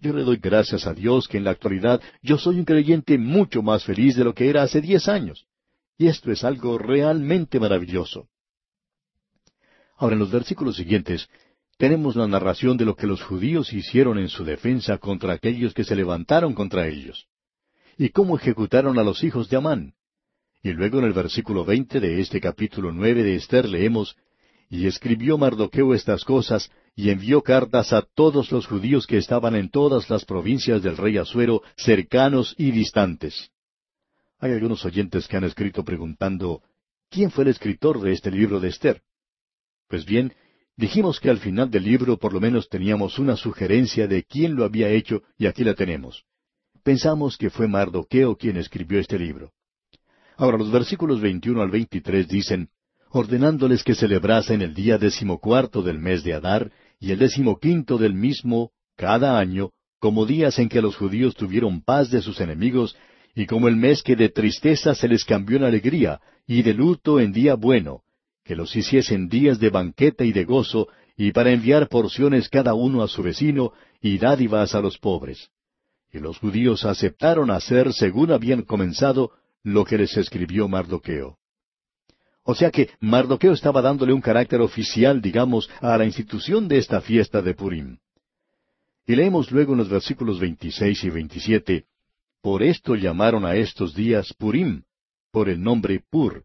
Yo le doy gracias a Dios que en la actualidad yo soy un creyente mucho más feliz de lo que era hace diez años. Y esto es algo realmente maravilloso. Ahora, en los versículos siguientes, tenemos la narración de lo que los judíos hicieron en su defensa contra aquellos que se levantaron contra ellos, y cómo ejecutaron a los hijos de Amán. Y luego en el versículo veinte de este capítulo nueve de Esther leemos, Y escribió Mardoqueo estas cosas, y envió cartas a todos los judíos que estaban en todas las provincias del rey Asuero, cercanos y distantes. Hay algunos oyentes que han escrito preguntando, ¿quién fue el escritor de este libro de Esther? Pues bien, dijimos que al final del libro por lo menos teníamos una sugerencia de quién lo había hecho y aquí la tenemos. Pensamos que fue Mardoqueo quien escribió este libro. Ahora los versículos 21 al 23 dicen, ordenándoles que celebrasen el día decimocuarto del mes de Adar y el decimoquinto del mismo cada año, como días en que los judíos tuvieron paz de sus enemigos, y como el mes que de tristeza se les cambió en alegría, y de luto en día bueno, que los hiciesen días de banquete y de gozo, y para enviar porciones cada uno a su vecino, y dádivas a los pobres. Y los judíos aceptaron hacer, según habían comenzado, lo que les escribió Mardoqueo. O sea que Mardoqueo estaba dándole un carácter oficial, digamos, a la institución de esta fiesta de Purim. Y leemos luego en los versículos 26 y 27, Por esto llamaron a estos días Purim, por el nombre Pur.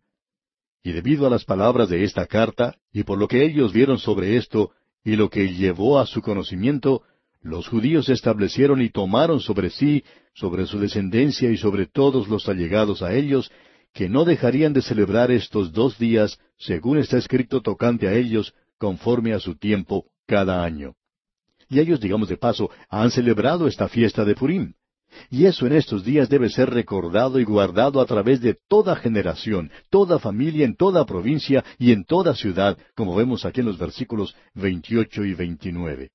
Y debido a las palabras de esta carta, y por lo que ellos vieron sobre esto, y lo que llevó a su conocimiento, los judíos establecieron y tomaron sobre sí, sobre su descendencia y sobre todos los allegados a ellos, que no dejarían de celebrar estos dos días, según está escrito tocante a ellos, conforme a su tiempo, cada año. Y ellos, digamos de paso, han celebrado esta fiesta de Purim. Y eso en estos días debe ser recordado y guardado a través de toda generación, toda familia, en toda provincia y en toda ciudad, como vemos aquí en los versículos 28 y 29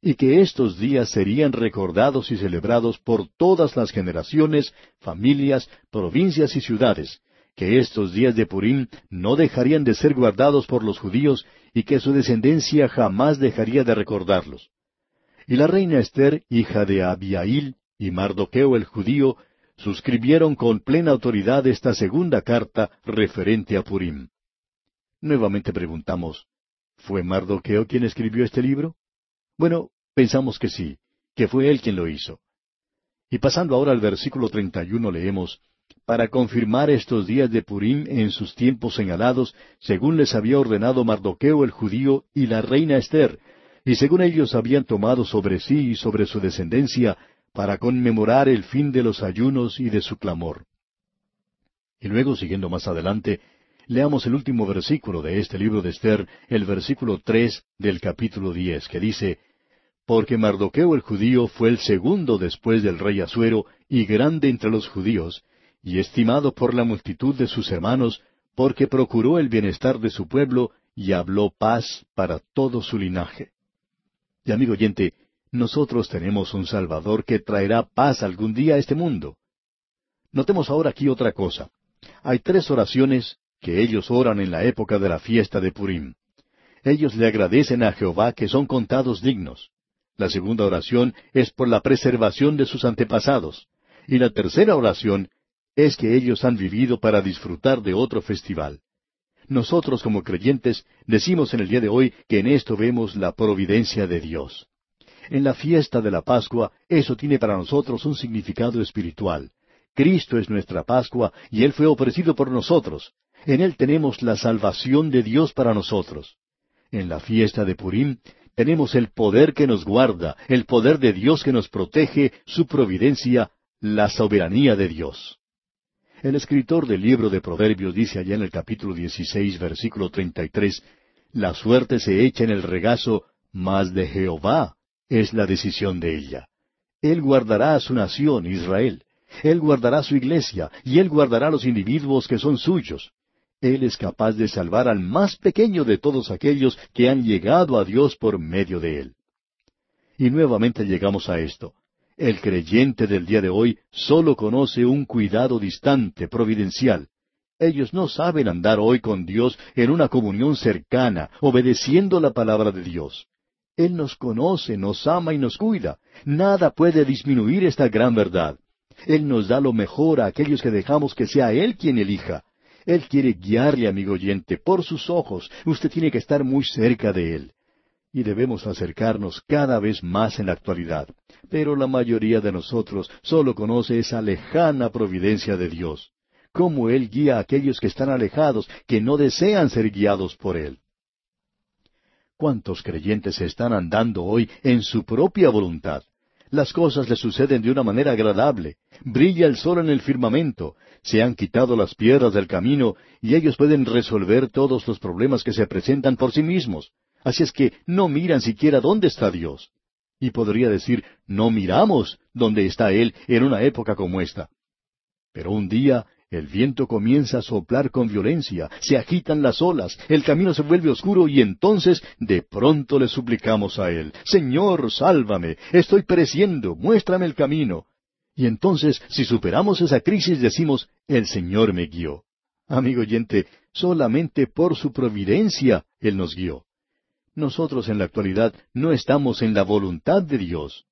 y que estos días serían recordados y celebrados por todas las generaciones, familias, provincias y ciudades, que estos días de Purim no dejarían de ser guardados por los judíos y que su descendencia jamás dejaría de recordarlos. Y la reina Esther, hija de Abiail, y Mardoqueo el judío, suscribieron con plena autoridad esta segunda carta referente a Purim. Nuevamente preguntamos, ¿fue Mardoqueo quien escribió este libro? Bueno, pensamos que sí, que fue él quien lo hizo. Y pasando ahora al versículo 31 leemos, para confirmar estos días de Purim en sus tiempos señalados, según les había ordenado Mardoqueo el judío y la reina Esther, y según ellos habían tomado sobre sí y sobre su descendencia, para conmemorar el fin de los ayunos y de su clamor. Y luego, siguiendo más adelante, leamos el último versículo de este libro de Esther, el versículo tres del capítulo diez, que dice, porque Mardoqueo el judío fue el segundo después del rey Asuero y grande entre los judíos, y estimado por la multitud de sus hermanos, porque procuró el bienestar de su pueblo y habló paz para todo su linaje. Y amigo oyente, nosotros tenemos un Salvador que traerá paz algún día a este mundo. Notemos ahora aquí otra cosa. Hay tres oraciones que ellos oran en la época de la fiesta de Purim. Ellos le agradecen a Jehová que son contados dignos. La segunda oración es por la preservación de sus antepasados. Y la tercera oración es que ellos han vivido para disfrutar de otro festival. Nosotros como creyentes decimos en el día de hoy que en esto vemos la providencia de Dios. En la fiesta de la Pascua eso tiene para nosotros un significado espiritual. Cristo es nuestra Pascua y Él fue ofrecido por nosotros. En Él tenemos la salvación de Dios para nosotros. En la fiesta de Purim tenemos el poder que nos guarda, el poder de Dios que nos protege, su providencia, la soberanía de Dios. El escritor del libro de Proverbios dice allá en el capítulo 16, versículo 33, La suerte se echa en el regazo, mas de Jehová es la decisión de ella. Él guardará a su nación, Israel. Él guardará su iglesia, y Él guardará los individuos que son suyos. Él es capaz de salvar al más pequeño de todos aquellos que han llegado a Dios por medio de Él. Y nuevamente llegamos a esto. El creyente del día de hoy solo conoce un cuidado distante, providencial. Ellos no saben andar hoy con Dios en una comunión cercana, obedeciendo la palabra de Dios. Él nos conoce, nos ama y nos cuida. Nada puede disminuir esta gran verdad. Él nos da lo mejor a aquellos que dejamos que sea Él quien elija. Él quiere guiarle, amigo oyente, por sus ojos. Usted tiene que estar muy cerca de Él. Y debemos acercarnos cada vez más en la actualidad. Pero la mayoría de nosotros solo conoce esa lejana providencia de Dios. Cómo Él guía a aquellos que están alejados, que no desean ser guiados por Él. ¿Cuántos creyentes están andando hoy en su propia voluntad? Las cosas le suceden de una manera agradable. Brilla el sol en el firmamento. Se han quitado las piedras del camino y ellos pueden resolver todos los problemas que se presentan por sí mismos. Así es que no miran siquiera dónde está Dios. Y podría decir, no miramos dónde está Él en una época como esta. Pero un día el viento comienza a soplar con violencia, se agitan las olas, el camino se vuelve oscuro y entonces de pronto le suplicamos a Él, Señor, sálvame, estoy pereciendo, muéstrame el camino. Y entonces, si superamos esa crisis, decimos, el Señor me guió. Amigo oyente, solamente por su providencia Él nos guió. Nosotros en la actualidad no estamos en la voluntad de Dios.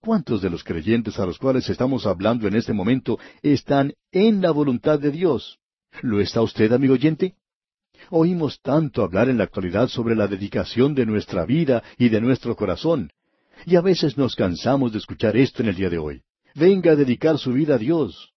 ¿Cuántos de los creyentes a los cuales estamos hablando en este momento están en la voluntad de Dios? ¿Lo está usted, amigo oyente? Oímos tanto hablar en la actualidad sobre la dedicación de nuestra vida y de nuestro corazón, y a veces nos cansamos de escuchar esto en el día de hoy. Venga a dedicar su vida a Dios.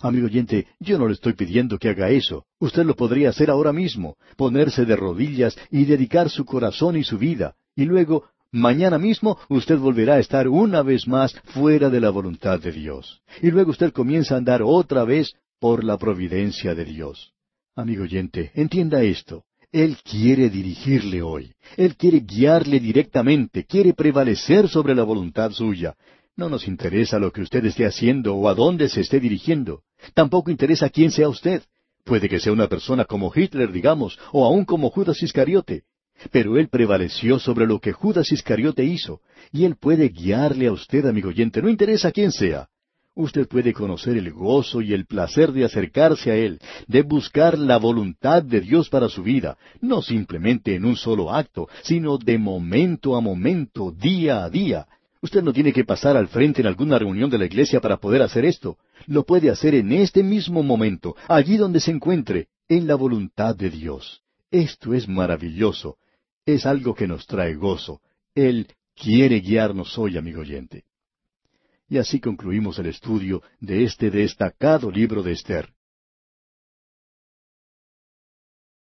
Amigo oyente, yo no le estoy pidiendo que haga eso. Usted lo podría hacer ahora mismo, ponerse de rodillas y dedicar su corazón y su vida, y luego mañana mismo usted volverá a estar una vez más fuera de la voluntad de Dios. Y luego usted comienza a andar otra vez por la providencia de Dios. Amigo oyente, entienda esto. Él quiere dirigirle hoy. Él quiere guiarle directamente, quiere prevalecer sobre la voluntad suya. No nos interesa lo que usted esté haciendo o a dónde se esté dirigiendo. Tampoco interesa quién sea usted. Puede que sea una persona como Hitler, digamos, o aún como Judas Iscariote. Pero él prevaleció sobre lo que Judas Iscariote hizo, y él puede guiarle a usted, amigo oyente, no interesa quién sea. Usted puede conocer el gozo y el placer de acercarse a Él, de buscar la voluntad de Dios para su vida, no simplemente en un solo acto, sino de momento a momento, día a día. Usted no tiene que pasar al frente en alguna reunión de la iglesia para poder hacer esto. Lo puede hacer en este mismo momento, allí donde se encuentre, en la voluntad de Dios. Esto es maravilloso es algo que nos trae gozo. Él quiere guiarnos hoy, amigo oyente. Y así concluimos el estudio de este destacado libro de Esther.